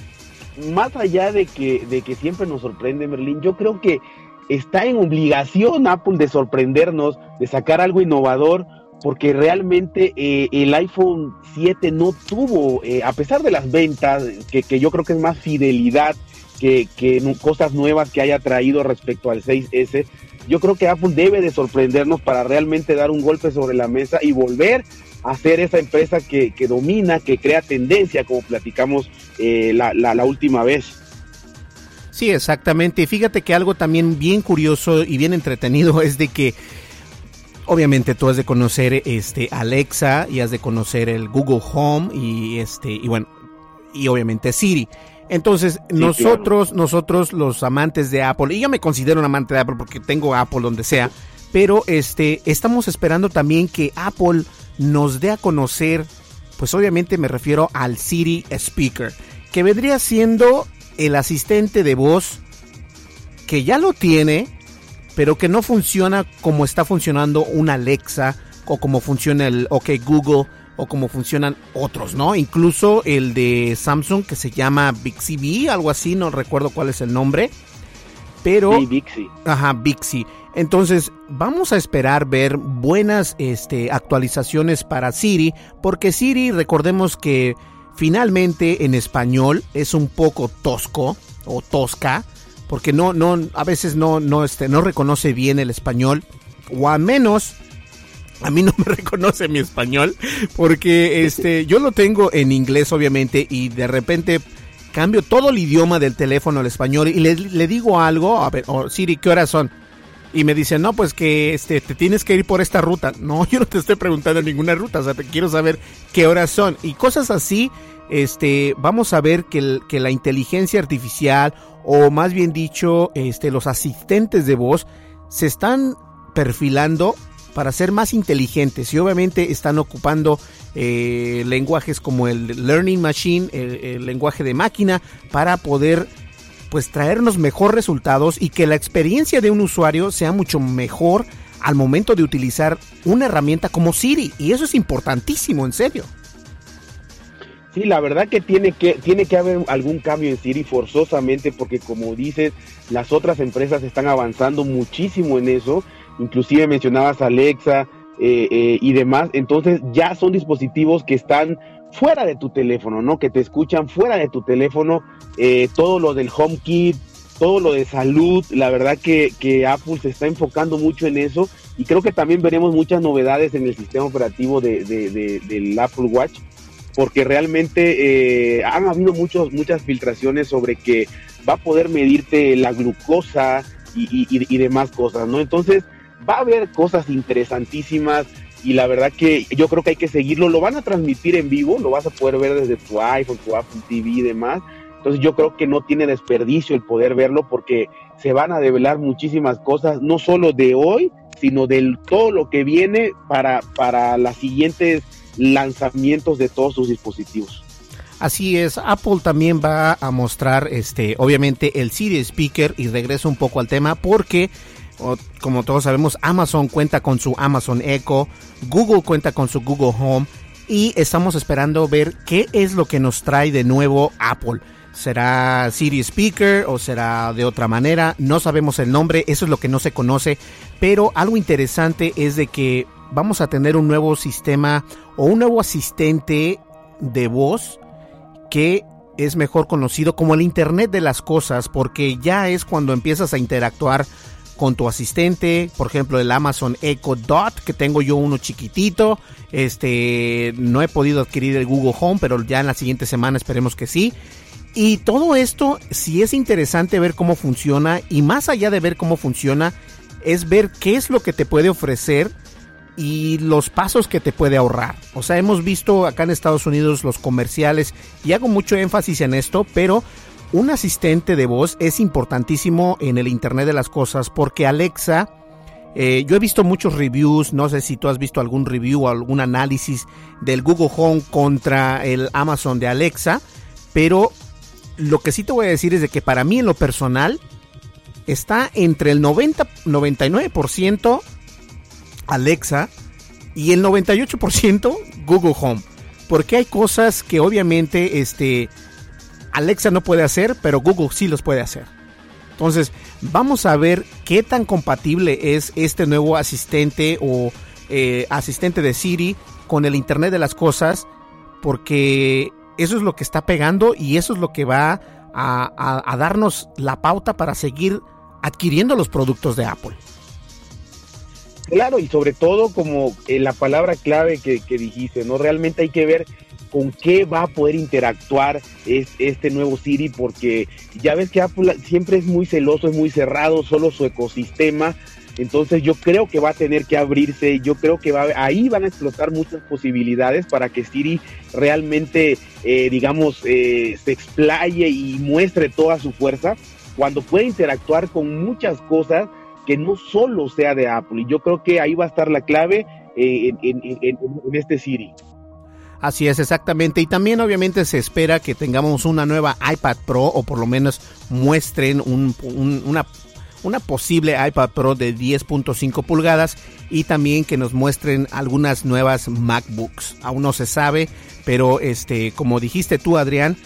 más allá de que, de que siempre nos sorprende Merlín, yo creo que está en obligación Apple de sorprendernos, de sacar algo innovador, porque realmente eh, el iPhone 7 no tuvo, eh, a pesar de las ventas, que, que, yo creo que es más fidelidad que, que cosas nuevas que haya traído respecto al 6S, yo creo que Apple debe de sorprendernos para realmente dar un golpe sobre la mesa y volver hacer esa empresa que, domina, que crea tendencia, como platicamos eh, la, la, última vez. Sí, exactamente. Y fíjate que algo también bien curioso y bien entretenido es de que obviamente tú has de conocer este Alexa y has de conocer el Google Home y este y bueno, y obviamente Siri. Entonces, nosotros nosotros los amantes de Apple, y yo me considero un amante de Apple porque tengo Apple donde sea, pero este estamos esperando también que Apple nos dé a conocer, pues obviamente me refiero al Siri Speaker, que vendría siendo el asistente de voz que ya lo tiene, pero que no funciona como está funcionando un Alexa o como funciona el OK Google o como funcionan otros, ¿no? Incluso el de Samsung que se llama Bixby, algo así, no recuerdo cuál es el nombre. Pero... Sí, Bixby. Ajá, Bixby. Entonces, vamos a esperar ver buenas este, actualizaciones para Siri, porque Siri, recordemos que finalmente en español es un poco tosco o tosca, porque no, no, a veces no, no, este, no reconoce bien el español, o a menos a mí no me reconoce mi español porque este yo lo tengo en inglés obviamente y de repente cambio todo el idioma del teléfono al español y le, le digo algo, a ver, oh, Siri, ¿qué horas son? y me dicen, no, pues que este, te tienes que ir por esta ruta. No, yo no te estoy preguntando ninguna ruta, o sea, te quiero saber qué horas son. Y cosas así, este, vamos a ver que, que la inteligencia artificial, o más bien dicho, este, los asistentes de voz, se están perfilando para ser más inteligentes y obviamente están ocupando eh, lenguajes como el Learning Machine, el, lenguaje de máquina, para poder pues traernos mejor resultados y que la experiencia de un usuario sea mucho mejor al momento de utilizar una herramienta como Siri. Y eso es importantísimo, en serio. Sí, la verdad que tiene que tiene que haber algún cambio en Siri forzosamente porque como dices, las otras empresas están avanzando muchísimo en eso. Inclusive mencionabas Alexa, eh, eh, y demás, entonces ya son dispositivos que están fuera de tu teléfono, ¿no? Que te escuchan fuera de tu teléfono, eh, todo lo del HomeKit, todo lo de salud, la verdad que, que, Apple se está enfocando mucho en eso y creo que también veremos muchas novedades en el sistema operativo de, del Apple Watch porque realmente han habido muchos, muchas filtraciones sobre que va a poder medirte la glucosa y, y, y demás cosas, ¿no? Entonces, va a haber cosas interesantísimas y la verdad que yo creo que hay que seguirlo. Lo van a transmitir en vivo, lo vas a poder ver desde tu iPhone, tu Apple TV y demás. Entonces yo creo que no tiene desperdicio el poder verlo porque se van a develar muchísimas cosas, no solo de hoy, sino de todo lo que viene para, para los siguientes lanzamientos de todos sus dispositivos. Así es, Apple también va a mostrar, este, obviamente, el Siri Speaker y regreso un poco al tema porque como todos sabemos, Amazon cuenta con su Amazon Echo, Google cuenta con su Google Home y estamos esperando ver qué es lo que nos trae de nuevo Apple. ¿Será Siri Speaker o será de otra manera? No sabemos el nombre, eso es lo que no se conoce, pero algo interesante es de que vamos a tener un nuevo sistema o un nuevo asistente de voz que es mejor conocido como el Internet de las Cosas porque ya es cuando empiezas a interactuar con tu asistente, por ejemplo el Amazon Echo Dot, que tengo yo uno chiquitito, este no he podido adquirir el Google Home, pero ya en la siguiente semana esperemos que sí. Y todo esto si es interesante ver cómo funciona y más allá de ver cómo funciona, es ver qué es lo que te puede ofrecer y los pasos que te puede ahorrar. O sea, hemos visto acá en Estados Unidos los comerciales y hago mucho énfasis en esto, pero un asistente de voz es importantísimo en el Internet de las Cosas porque Alexa, eh, yo he visto muchos reviews, no sé si tú has visto algún review o algún análisis del Google Home contra el Amazon de Alexa, pero lo que sí te voy a decir es de que para mí en lo personal está entre el 90 99% Alexa y el 98% Google Home, porque hay cosas que obviamente este Alexa no puede hacer, pero Google sí los puede hacer. Entonces, vamos a ver qué tan compatible es este nuevo asistente o eh, asistente de Siri con el Internet de las Cosas, porque eso es lo que está pegando y eso es lo que va a, darnos la pauta para seguir adquiriendo los productos de Apple. Claro, y sobre todo como eh, la palabra clave que, que dijiste, ¿no? Realmente hay que ver con qué va a poder interactuar este nuevo Siri, porque ya ves que Apple siempre es muy celoso, es muy cerrado, solo su ecosistema. Entonces yo creo que va a tener que abrirse, yo creo que va, ahí van a explotar muchas posibilidades para que Siri realmente, eh, digamos, eh, se explaye y muestre toda su fuerza cuando puede interactuar con muchas cosas que no solo sea de Apple. Y yo creo que ahí va a estar la clave eh, en este Siri. Así es, exactamente. Y también obviamente se espera que tengamos una nueva iPad Pro o por lo menos muestren una, una posible iPad Pro de 10.5 pulgadas y también que nos muestren algunas nuevas MacBooks. Aún no se sabe, pero este, como dijiste tú, Adrián,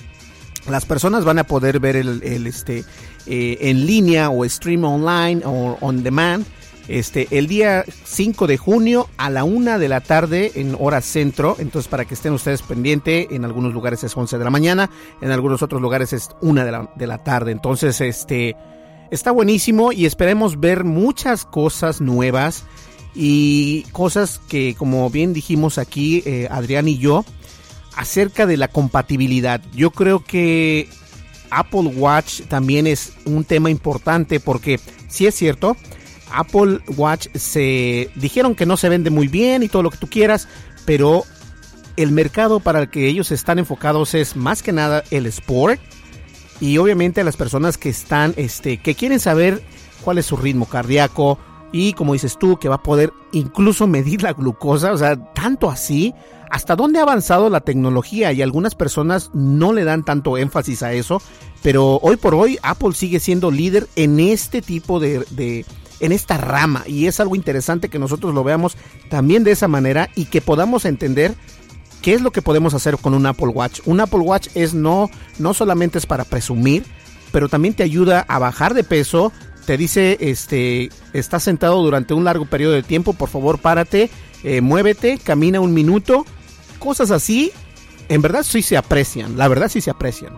las personas van a poder ver el, este, eh, en línea o stream online o on demand este, el día 5 de junio a la una de la tarde en hora centro. Entonces, para que estén ustedes pendientes, en algunos lugares es 11 de la mañana, en algunos otros lugares es una de la, de la tarde. Entonces, este, está buenísimo y esperemos ver muchas cosas nuevas y cosas que, como bien dijimos aquí, eh, Adrián y yo, acerca de la compatibilidad. Yo creo que Apple Watch también es un tema importante porque, si es cierto, Apple Watch se dijeron que no se vende muy bien y todo lo que tú quieras, pero el mercado para el que ellos están enfocados es más que nada el sport y obviamente a las personas que están este que quieren saber cuál es su ritmo cardíaco, y como dices tú, que va a poder incluso medir la glucosa, o sea, tanto así, hasta dónde ha avanzado la tecnología y algunas personas no le dan tanto énfasis a eso, pero hoy por hoy Apple sigue siendo líder en este tipo de, de en esta rama y es algo interesante que nosotros lo veamos también de esa manera y que podamos entender qué es lo que podemos hacer con un Apple Watch. Un Apple Watch es no no solamente es para presumir, pero también te ayuda a bajar de peso, te dice, este, estás sentado durante un largo periodo de tiempo, por favor párate, eh, muévete, camina un minuto, cosas así, en verdad sí se aprecian, la verdad sí se aprecian.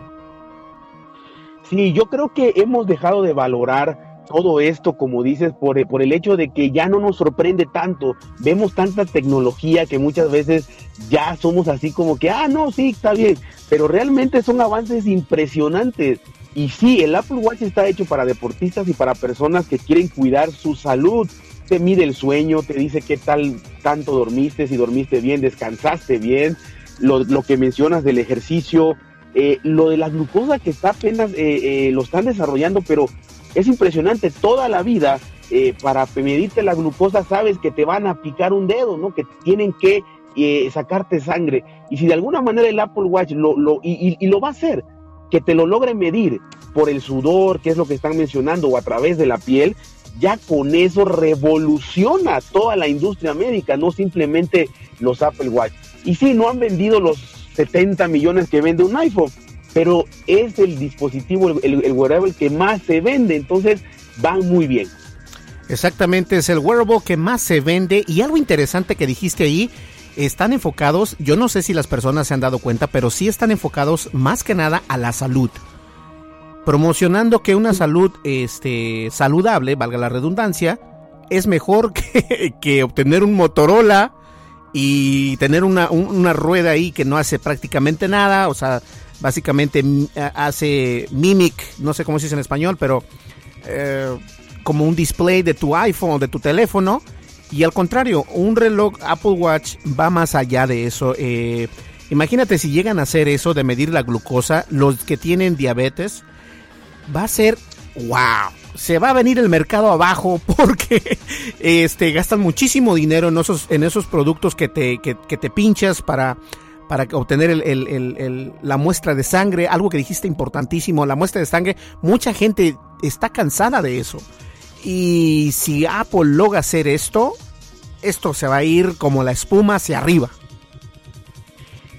Sí, yo creo que hemos dejado de valorar todo esto, como dices, por, por el hecho de que ya no nos sorprende tanto. Vemos tanta tecnología que muchas veces ya somos así como que, ah, no, sí, está bien. Pero realmente son avances impresionantes. Y sí, el Apple Watch está hecho para deportistas y para personas que quieren cuidar su salud. Te mide el sueño, te dice qué tal tanto dormiste, si dormiste bien, descansaste bien, lo, lo que mencionas del ejercicio, eh, lo de la glucosa que está apenas eh, eh, lo están desarrollando, pero es impresionante, toda la vida eh, para medirte la glucosa sabes que te van a picar un dedo, ¿no? Que tienen que eh, sacarte sangre. Y si de alguna manera el Apple Watch lo, lo y, y- lo va a hacer, que te lo logre medir por el sudor, que es lo que están mencionando, o a través de la piel, ya con eso revoluciona toda la industria médica, no simplemente los Apple Watch. Y sí, no han vendido los 70 millones que vende un iPhone, pero es el dispositivo, el, el, wearable que más se vende, entonces van muy bien. Exactamente, es el wearable que más se vende y algo interesante que dijiste ahí, están enfocados, yo no sé si las personas se han dado cuenta, pero sí están enfocados más que nada a la salud. Promocionando que una salud este, saludable, valga la redundancia, es mejor que, que obtener un Motorola y tener una, un- una rueda ahí que no hace prácticamente nada, o sea, básicamente hace mimic, no sé cómo se dice en español, pero eh, como un display de tu iPhone de tu teléfono. Y al contrario, un reloj Apple Watch va más allá de eso. Eh, imagínate si llegan a hacer eso de medir la glucosa, los que tienen diabetes, va a ser wow. Se va a venir el mercado abajo porque este gastan muchísimo dinero en esos, en esos productos que te, que te pinchas para, para obtener la muestra de sangre, algo que dijiste importantísimo, la muestra de sangre, mucha gente está cansada de eso. Y si Apple logra hacer esto, esto se va a ir como la espuma hacia arriba.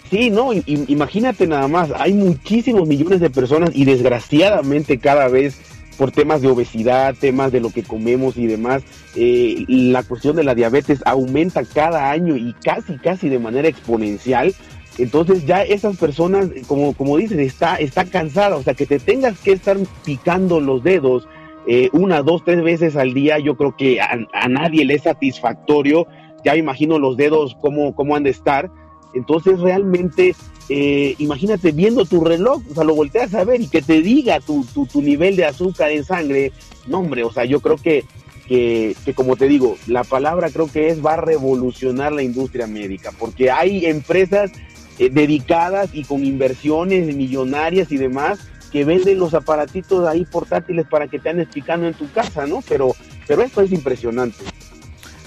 Sí, no, imagínate nada más, hay muchísimos millones de personas y desgraciadamente cada vez por temas de obesidad, temas de lo que comemos y demás, eh, la cuestión de la diabetes aumenta cada año y casi, casi de manera exponencial. Entonces ya esas personas, como, como dices, está, está cansada, o sea, que te tengas que estar picando los dedos eh, una, dos, tres veces al día, yo creo que a, nadie le es satisfactorio. Ya imagino los dedos cómo, cómo han de estar. Entonces realmente, eh, imagínate viendo tu reloj, o sea, lo volteas a ver y que te diga tu, tu, tu nivel de azúcar en sangre. No, hombre, o sea, yo creo que, que, que como te digo, la palabra creo que es va a revolucionar la industria médica, porque hay empresas eh, dedicadas y con inversiones millonarias y demás que venden los aparatitos ahí portátiles para que te andes picando en tu casa, ¿no? Pero, pero esto es impresionante.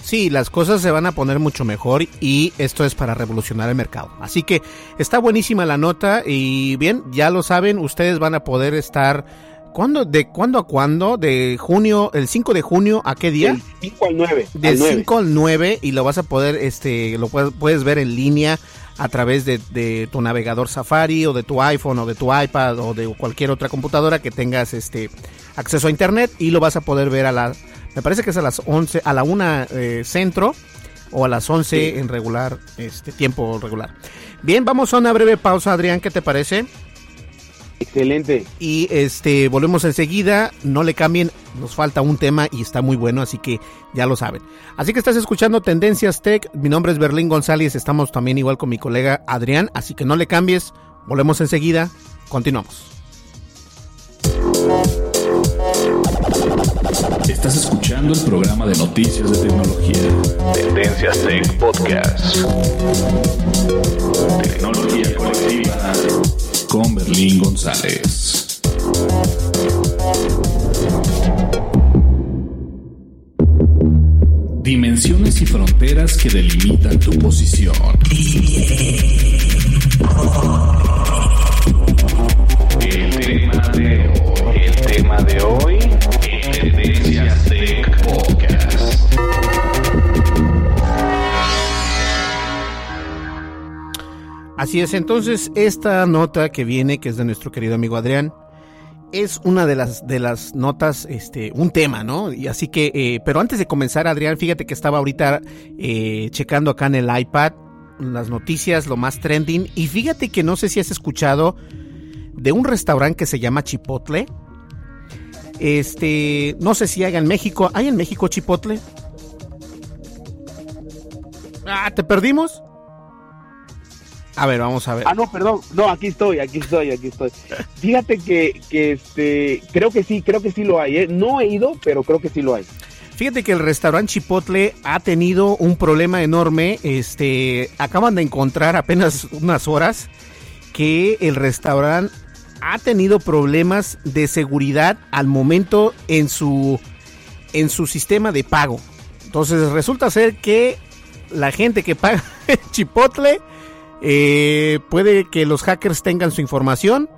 Sí, las cosas se van a poner mucho mejor y esto es para revolucionar el mercado. Así que está buenísima la nota y bien, ya lo saben, ustedes van a poder estar ¿cuándo de cuándo a cuándo? De junio, el 5 de junio a qué día? Del 5 al 9. Del 5 al 9 y lo vas a poder este lo puedes, puedes ver en línea a través de, de tu navegador Safari o de tu iPhone o de tu iPad o de cualquier otra computadora que tengas este acceso a internet y lo vas a poder ver a la me parece que es a las 11 a la 1 eh, centro o a las 11 Sí. en regular este tiempo regular. Bien, vamos a una breve pausa, Adrián, ¿qué te parece? Excelente. Y este volvemos enseguida, no le cambien, nos falta un tema y está muy bueno, así que ya lo saben. Así que estás escuchando Tendencias Tech, mi nombre es Berlín González, estamos también igual con mi colega Adrián, así que no le cambies, volvemos enseguida, continuamos. Estás escuchando el programa de noticias de tecnología. Tendencias Tech Podcast. Tecnología colectiva con Berlín González. dimensiones y fronteras que delimitan tu posición. El tema de hoy, el tema de hoy, Así es, entonces esta nota que viene, que es de nuestro querido amigo Adrián, es una de las de las notas, este, un tema, ¿no? Y así que, eh, pero antes de comenzar, Adrián, fíjate que estaba ahorita eh, checando acá en el iPad las noticias, lo más trending, y fíjate que no sé si has escuchado de un restaurante que se llama Chipotle. Este, no sé si hay en México, ¿hay en México Chipotle? Ah, ¿te perdimos? A ver, vamos a ver. Ah, no, perdón. No, aquí estoy, aquí estoy, aquí estoy. Fíjate que, que este, creo que sí, creo que sí lo hay. ¿eh? No he ido, pero creo que sí lo hay. Fíjate que el restaurante Chipotle ha tenido un problema enorme. Este, acaban de encontrar apenas unas horas que el restaurante ha tenido problemas de seguridad al momento en su en su sistema de pago. Entonces resulta ser que la gente que paga Chipotle eh, puede que los hackers tengan su información.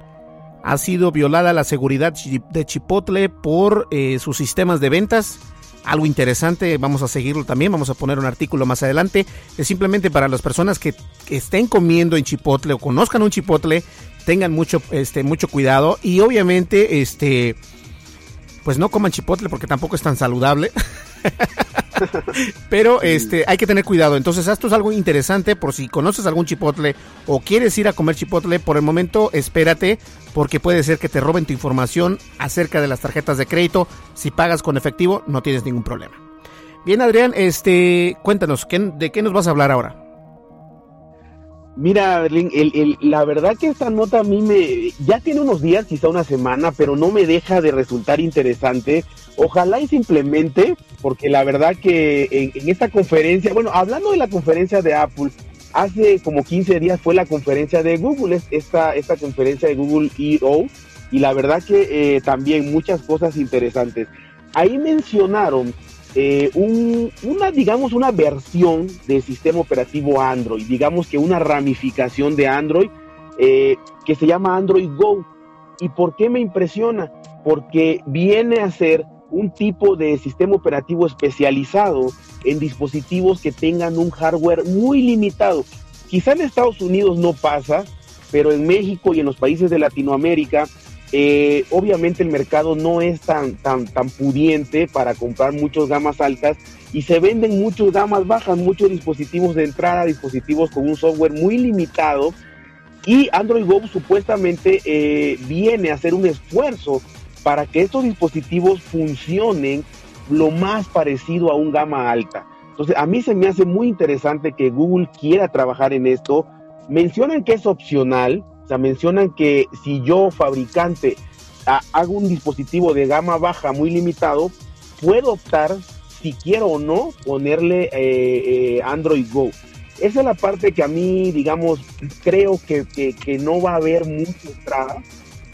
Ha sido violada la seguridad de Chipotle por eh, sus sistemas de ventas. Algo interesante, vamos a seguirlo también, vamos a poner un artículo más adelante. Es simplemente para las personas que, estén comiendo en Chipotle o conozcan un Chipotle, tengan mucho, este, mucho cuidado. Y obviamente, este, pues no coman Chipotle porque tampoco es tan saludable. Pero este hay que tener cuidado. Entonces, esto es algo interesante por si conoces algún chipotle o quieres ir a comer chipotle, por el momento espérate porque puede ser que te roben tu información acerca de las tarjetas de crédito. Si pagas con efectivo, no tienes ningún problema. Bien, Adrián, este, cuéntanos, ¿qué, ¿de qué nos vas a hablar ahora? Mira, Berlín, el, el, la verdad que esta nota a mí me... Ya tiene unos días, quizá una semana, pero no me deja de resultar interesante. Ojalá y simplemente, porque la verdad que en, esta conferencia, bueno, hablando de la conferencia de Apple, hace como 15 días fue la conferencia de Google, esta, esta conferencia de Google EO, y la verdad que eh, también muchas cosas interesantes. Ahí mencionaron eh, un, una, digamos, una versión del sistema operativo Android, digamos que una ramificación de Android eh, que se llama Android Go. ¿Y por qué me impresiona? Porque viene a ser un tipo de sistema operativo especializado en dispositivos que tengan un hardware muy limitado. Quizá en Estados Unidos no pasa, pero en México y en los países de Latinoamérica eh, obviamente el mercado no es tan, tan, tan pudiente para comprar muchos gamas altas y se venden muchos gamas bajas, muchos dispositivos de entrada, dispositivos con un software muy limitado y Android Go supuestamente eh, viene a hacer un esfuerzo para que estos dispositivos funcionen lo más parecido a un gama alta. Entonces a mí se me hace muy interesante que Google quiera trabajar en esto. Mencionan que es opcional, o sea, mencionan que si yo, fabricante, hago un dispositivo de gama baja muy limitado, puedo optar, si quiero o no, ponerle eh, eh, Android Go. Esa es la parte que a mí, digamos, creo que, que, que no va a haber mucha entrada,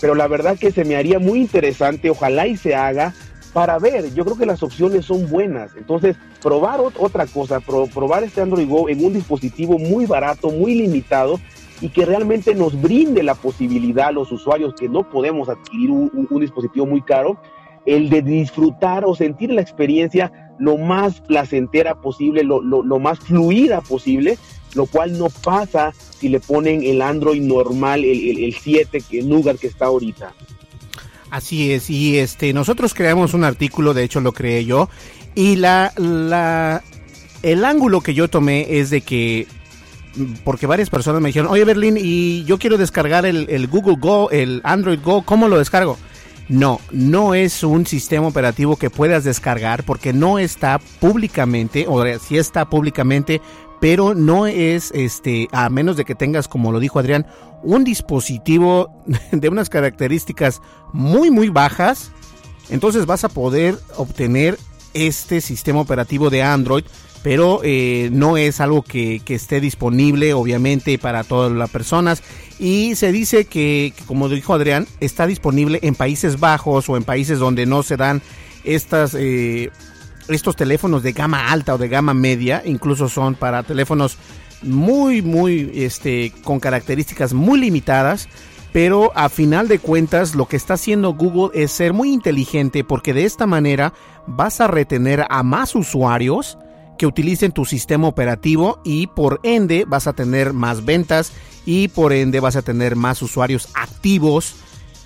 pero la verdad que se me haría muy interesante, ojalá y se haga, para ver, yo creo que las opciones son buenas. Entonces, probar otra cosa, pro, probar este Android Go en un dispositivo muy barato, muy limitado, y que realmente nos brinde la posibilidad a los usuarios que no podemos adquirir un, dispositivo muy caro, el de disfrutar o sentir la experiencia lo más placentera posible, lo, lo, lo más fluida posible, lo cual no pasa si le ponen el Android normal, el, el, el 7 que Nougat que está ahorita. Así es, y este nosotros creamos un artículo, de hecho lo creé yo, y la, la el ángulo que yo tomé es de que porque varias personas me dijeron, oye Berlín, y yo quiero descargar el, el, Google Go, el Android Go, ¿cómo lo descargo? No, no es un sistema operativo que puedas descargar porque no está públicamente, o si está públicamente, pero no es, este, a menos de que tengas, como lo dijo Adrián, un dispositivo de unas características muy, muy bajas, entonces vas a poder obtener este sistema operativo de Android pero eh, no es algo que, que, esté disponible obviamente para todas las personas. Y se dice que, como dijo Adrián está disponible en Países Bajos o en países donde no se dan estas eh, estos teléfonos de gama alta o de gama media, incluso son para teléfonos muy, muy, este, con características muy limitadas. Pero a final de cuentas lo que está haciendo Google es ser muy inteligente porque de esta manera vas a retener a más usuarios que utilicen tu sistema operativo y por ende vas a tener más ventas y por ende vas a tener más usuarios activos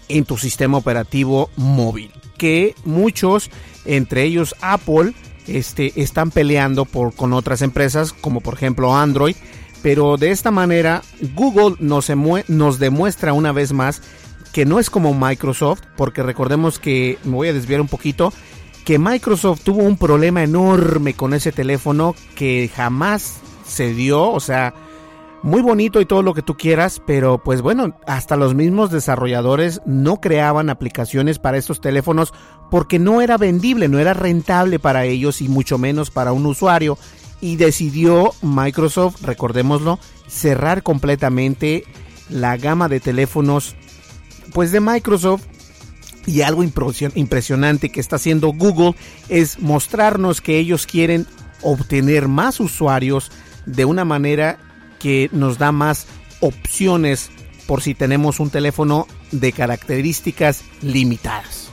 en tu sistema operativo móvil. Que muchos, entre ellos Apple, este, están peleando por, con otras empresas como por ejemplo Android. Pero de esta manera Google nos, nos demuestra una vez más que no es como Microsoft, porque recordemos que, me voy a desviar un poquito, que Microsoft tuvo un problema enorme con ese teléfono que jamás se dio, o sea, muy bonito y todo lo que tú quieras, pero pues bueno, hasta los mismos desarrolladores no creaban aplicaciones para estos teléfonos porque no era vendible, no era rentable para ellos y mucho menos para un usuario. Y decidió Microsoft, recordémoslo, cerrar completamente la gama de teléfonos pues de Microsoft y algo impresionante que está haciendo Google es mostrarnos que ellos quieren obtener más usuarios de una manera que nos da más opciones por si tenemos un teléfono de características limitadas.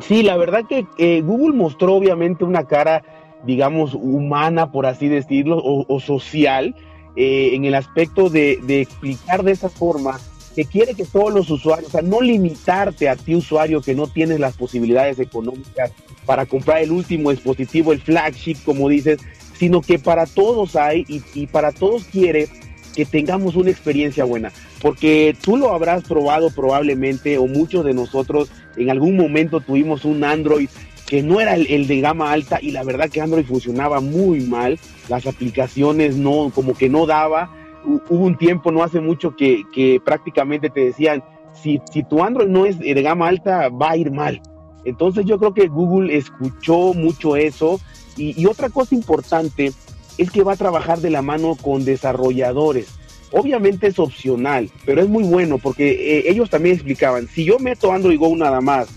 Sí, la verdad que eh, Google mostró obviamente una cara, digamos, humana, por así decirlo, o, social, eh, en el aspecto de, de, explicar de esa forma que quiere que todos los usuarios, o sea, no limitarte a ti usuario que no tienes las posibilidades económicas para comprar el último dispositivo, el flagship, como dices, sino que para todos hay y, para todos quiere que tengamos una experiencia buena, porque tú lo habrás probado probablemente o muchos de nosotros en algún momento tuvimos un Android que no era el, de gama alta y la verdad que Android funcionaba muy mal, las aplicaciones no, como que no daba, hubo un tiempo no hace mucho que, prácticamente te decían, si tu Android no es de gama alta va a ir mal. Entonces yo creo que Google escuchó mucho eso y, otra cosa importante es que va a trabajar de la mano con desarrolladores. Obviamente es opcional, pero es muy bueno porque eh, ellos también explicaban, si yo meto Android Go nada más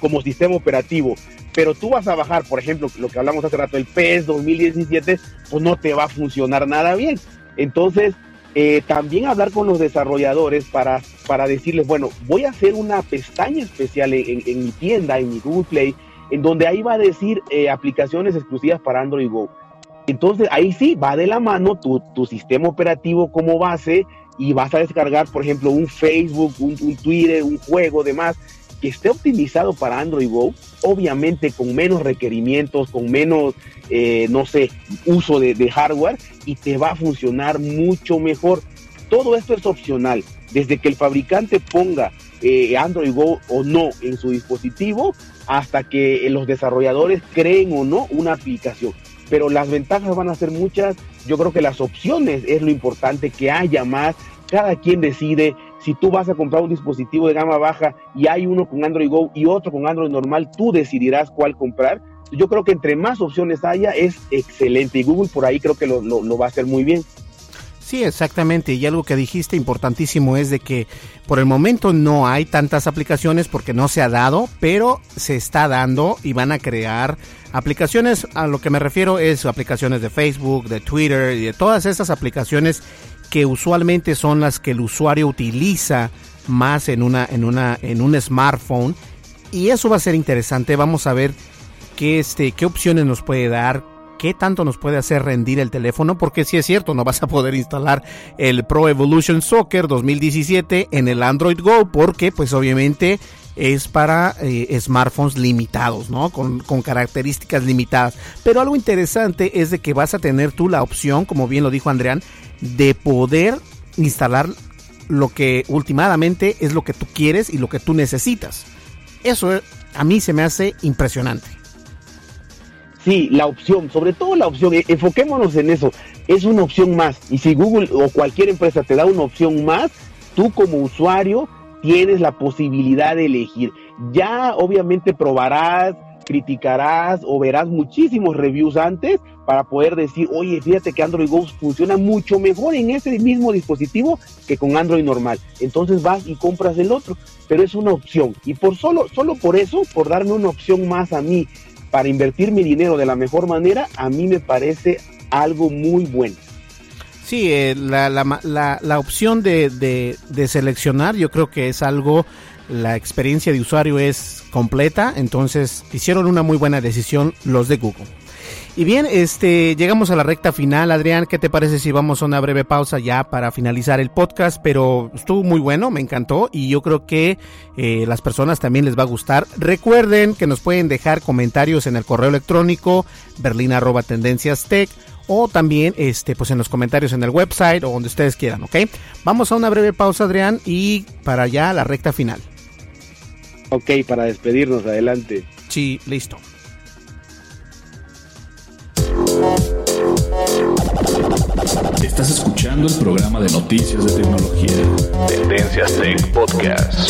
como sistema operativo, pero tú vas a bajar, por ejemplo, lo que hablamos hace rato, el PES 2017, pues no te va a funcionar nada bien. Entonces, eh, también hablar con los desarrolladores para, para decirles, bueno, voy a hacer una pestaña especial en, en mi tienda, en mi Google Play, en donde ahí va a decir eh, aplicaciones exclusivas para Android Go. Entonces ahí sí va de la mano tu, sistema operativo como base y vas a descargar, por ejemplo, un Facebook, un, Twitter, un juego, demás, que esté optimizado para Android Go, obviamente con menos requerimientos, con menos, eh, no sé, uso de, de hardware y te va a funcionar mucho mejor. Todo esto es opcional. Desde que el fabricante ponga eh, Android Go o no en su dispositivo hasta que los desarrolladores creen o no una aplicación. Pero las ventajas van a ser muchas. Yo creo que las opciones es lo importante, que haya más. Cada quien decide si tú vas a comprar un dispositivo de gama baja y hay uno con Android Go y otro con Android normal, tú decidirás cuál comprar. Yo creo que entre más opciones haya es excelente y Google por ahí creo que lo, lo va a hacer muy bien. Sí, exactamente. Y algo que dijiste importantísimo es de que por el momento no hay tantas aplicaciones porque no se ha dado, pero se está dando y van a crear aplicaciones. A lo que me refiero es aplicaciones de Facebook, de Twitter y de todas esas aplicaciones que usualmente son las que el usuario utiliza más en una en una en un smartphone y eso va a ser interesante. Vamos a ver qué este qué opciones nos puede dar, qué tanto nos puede hacer rendir el teléfono, porque si es cierto, no vas a poder instalar el Pro Evolution Soccer 2017 en el Android Go, porque pues obviamente es para eh, smartphones limitados, ¿no? Con, con, características limitadas. Pero algo interesante es de que vas a tener tú la opción, como bien lo dijo Andrean, de poder instalar lo que últimamente es lo que tú quieres y lo que tú necesitas. Eso eh, a mí se me hace impresionante. Sí, la opción, sobre todo la opción, eh, enfoquémonos en eso, es una opción más. Y si Google o cualquier empresa te da una opción más, tú como usuario tienes la posibilidad de elegir. Ya obviamente probarás, criticarás o verás muchísimos reviews antes para poder decir, oye, fíjate que Android Go funciona mucho mejor en ese mismo dispositivo que con Android normal. Entonces vas y compras el otro, pero es una opción. Y por solo, solo por eso, por darme una opción más a mí para invertir mi dinero de la mejor manera, a mí me parece algo muy bueno. Sí, eh, la, la, la, opción de, de, seleccionar yo creo que es algo, la experiencia de usuario es completa, entonces hicieron una muy buena decisión los de Google. Y bien, este, llegamos a la recta final, Adrián, ¿qué te parece si vamos a una breve pausa ya para finalizar el podcast? Pero estuvo muy bueno, me encantó y yo creo que eh, las personas también les va a gustar. Recuerden que nos pueden dejar comentarios en el correo electrónico berlina@tendenciastech o también este pues en los comentarios en el website o donde ustedes quieran, ¿ok? Vamos a una breve pausa, Adrián, y para allá la recta final. Ok, para despedirnos, adelante. Sí, listo. Estás escuchando el programa de noticias de tecnología. Tendencias Tech Podcast.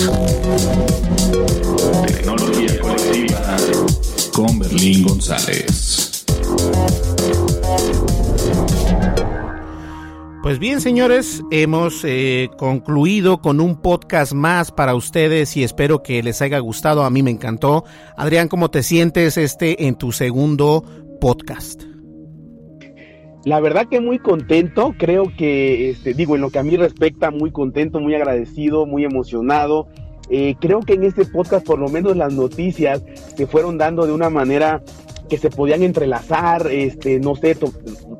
Tecnología colectiva con Berlín González. Pues bien, señores, hemos eh, concluido con un podcast más para ustedes y espero que les haya gustado. A mí me encantó. Adrián, ¿cómo te sientes este en tu segundo podcast? La verdad que muy contento, creo que, este, digo, en lo que a mí respecta, muy contento, muy agradecido, muy emocionado. Eh, creo que en este podcast, por lo menos las noticias se fueron dando de una manera que se podían entrelazar, este, no sé,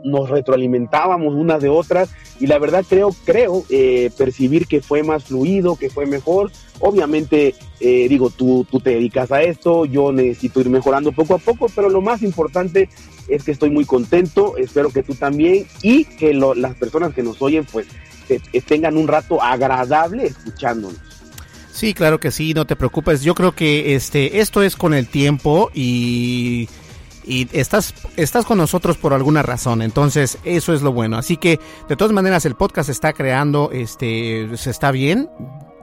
nos retroalimentábamos unas de otras y la verdad creo, creo eh, percibir que fue más fluido, que fue mejor. Obviamente, eh, digo, tú, tú te dedicas a esto, yo necesito ir mejorando poco a poco, pero lo más importante es que estoy muy contento, espero que tú también y que las personas que nos oyen pues tengan un rato agradable escuchándonos. Sí, claro que sí, no te preocupes. Yo creo que este esto es con el tiempo y y estás, estás con nosotros por alguna razón, entonces eso es lo bueno. Así que de todas maneras el podcast se está creando, este, se está bien.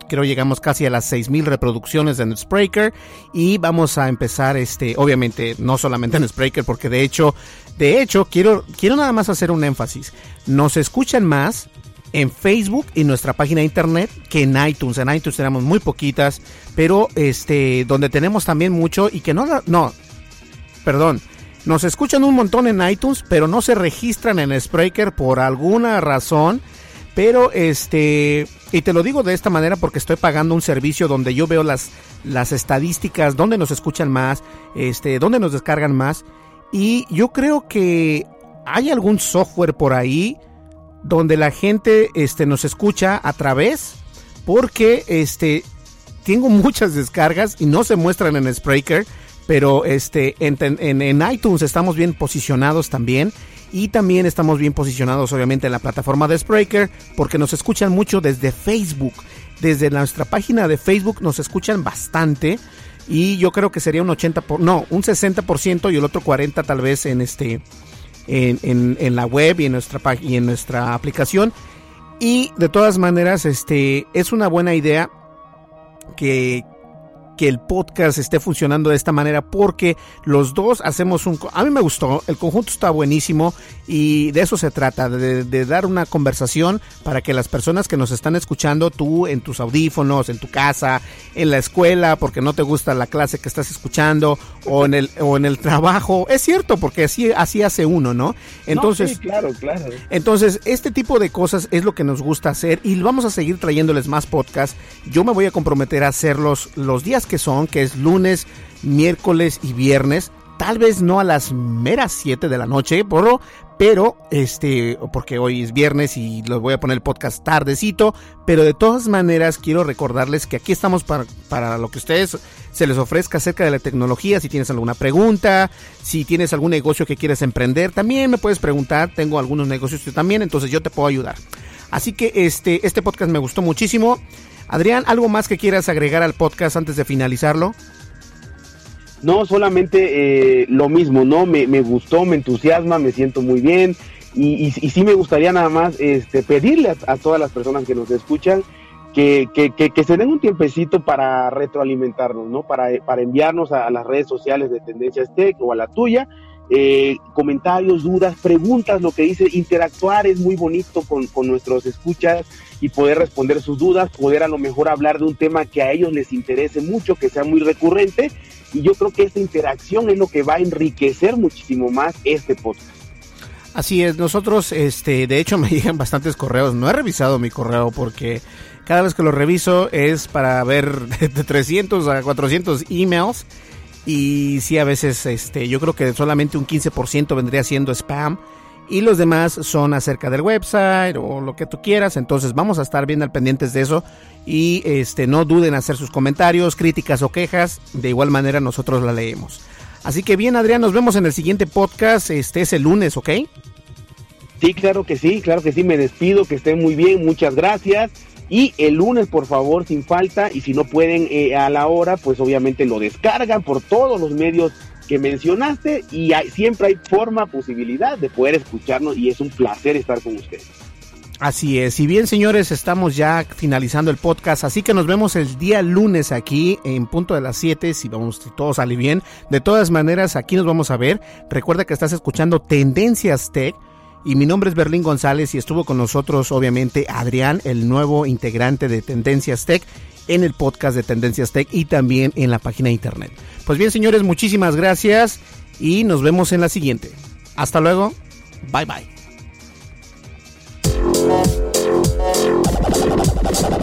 Creo llegamos casi a las 6000 reproducciones en Spreaker y vamos a empezar este, obviamente no solamente en Spreaker porque de hecho, de hecho quiero quiero nada más hacer un énfasis. Nos escuchan más en Facebook y nuestra página de internet que en iTunes. En iTunes tenemos muy poquitas, pero este donde tenemos también mucho y que no no perdón, nos escuchan un montón en iTunes, pero no se registran en Spreaker por alguna razón. Pero este, y te lo digo de esta manera porque estoy pagando un servicio donde yo veo las, las estadísticas, donde nos escuchan más, este, donde nos descargan más. Y yo creo que hay algún software por ahí donde la gente este, nos escucha a través porque este, tengo muchas descargas y no se muestran en Spreaker pero este en, en, iTunes estamos bien posicionados también y también estamos bien posicionados obviamente en la plataforma de Spreaker porque nos escuchan mucho desde Facebook. Desde nuestra página de Facebook nos escuchan bastante y yo creo que sería un 80 por, no, un 60% y el otro 40 tal vez en este en, en, la web y en nuestra y en nuestra aplicación y de todas maneras este es una buena idea que que el podcast esté funcionando de esta manera porque los dos hacemos un... A mí me gustó, el conjunto está buenísimo y de eso se trata, de, dar una conversación para que las personas que nos están escuchando, tú en tus audífonos, en tu casa, en la escuela, porque no te gusta la clase que estás escuchando o en el, o en el trabajo, es cierto, porque así, así hace uno, ¿no? Entonces, claro, claro. Entonces, este tipo de cosas es lo que nos gusta hacer y vamos a seguir trayéndoles más podcasts. Yo me voy a comprometer a hacerlos los días que son, que es lunes, miércoles y viernes. Tal vez no a las meras 7 de la noche, porro, pero este, porque hoy es viernes y les voy a poner el podcast tardecito, pero de todas maneras quiero recordarles que aquí estamos para, para lo que ustedes se les ofrezca acerca de la tecnología, si tienes alguna pregunta, si tienes algún negocio que quieres emprender, también me puedes preguntar, tengo algunos negocios también, entonces yo te puedo ayudar. Así que este, este podcast me gustó muchísimo. Adrián, ¿algo más que quieras agregar al podcast antes de finalizarlo? No, solamente eh, lo mismo, ¿no? Me, gustó, me entusiasma, me siento muy bien. Y, sí me gustaría nada más este, pedirle a, todas las personas que nos escuchan que, que, se den un tiempecito para retroalimentarnos, ¿no? Para, para enviarnos a, las redes sociales de Tendencias Tech o a la tuya eh, comentarios, dudas, preguntas, lo que dice, interactuar es muy bonito con, con nuestros escuchas y poder responder sus dudas, poder a lo mejor hablar de un tema que a ellos les interese mucho, que sea muy recurrente. Y yo creo que esta interacción es lo que va a enriquecer muchísimo más este podcast. Así es, nosotros, este, de hecho me llegan bastantes correos. No he revisado mi correo porque cada vez que lo reviso es para ver de 300 a 400 emails. Y sí, a veces, este, yo creo que solamente un 15% vendría siendo spam y los demás son acerca del website o lo que tú quieras. Entonces vamos a estar bien al pendientes de eso y este no duden en hacer sus comentarios, críticas o quejas. De igual manera nosotros la leemos. Así que bien, Adrián, nos vemos en el siguiente podcast. Este es el lunes, ¿ok? Sí, claro que sí, claro que sí. Me despido, que estén muy bien. Muchas gracias. Y el lunes, por favor, sin falta. Y si no pueden eh, a la hora, pues obviamente lo descargan por todos los medios que mencionaste. Y hay, siempre hay forma, posibilidad de poder escucharnos. Y es un placer estar con ustedes. Así es, y bien señores, estamos ya finalizando el podcast, así que nos vemos el día lunes aquí en punto de las 7, si vamos, si todo sale bien. De todas maneras, aquí nos vamos a ver. Recuerda que estás escuchando Tendencias Tech y mi nombre es Berlín González y estuvo con nosotros obviamente Adrián, el nuevo integrante de Tendencias Tech en el podcast de Tendencias Tech y también en la página de internet. Pues bien señores, muchísimas gracias y nos vemos en la siguiente. Hasta luego, bye bye.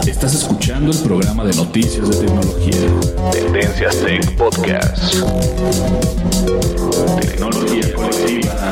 Estás escuchando el programa de noticias de tecnología. Tendencias Tech Podcast. Tecnología colectiva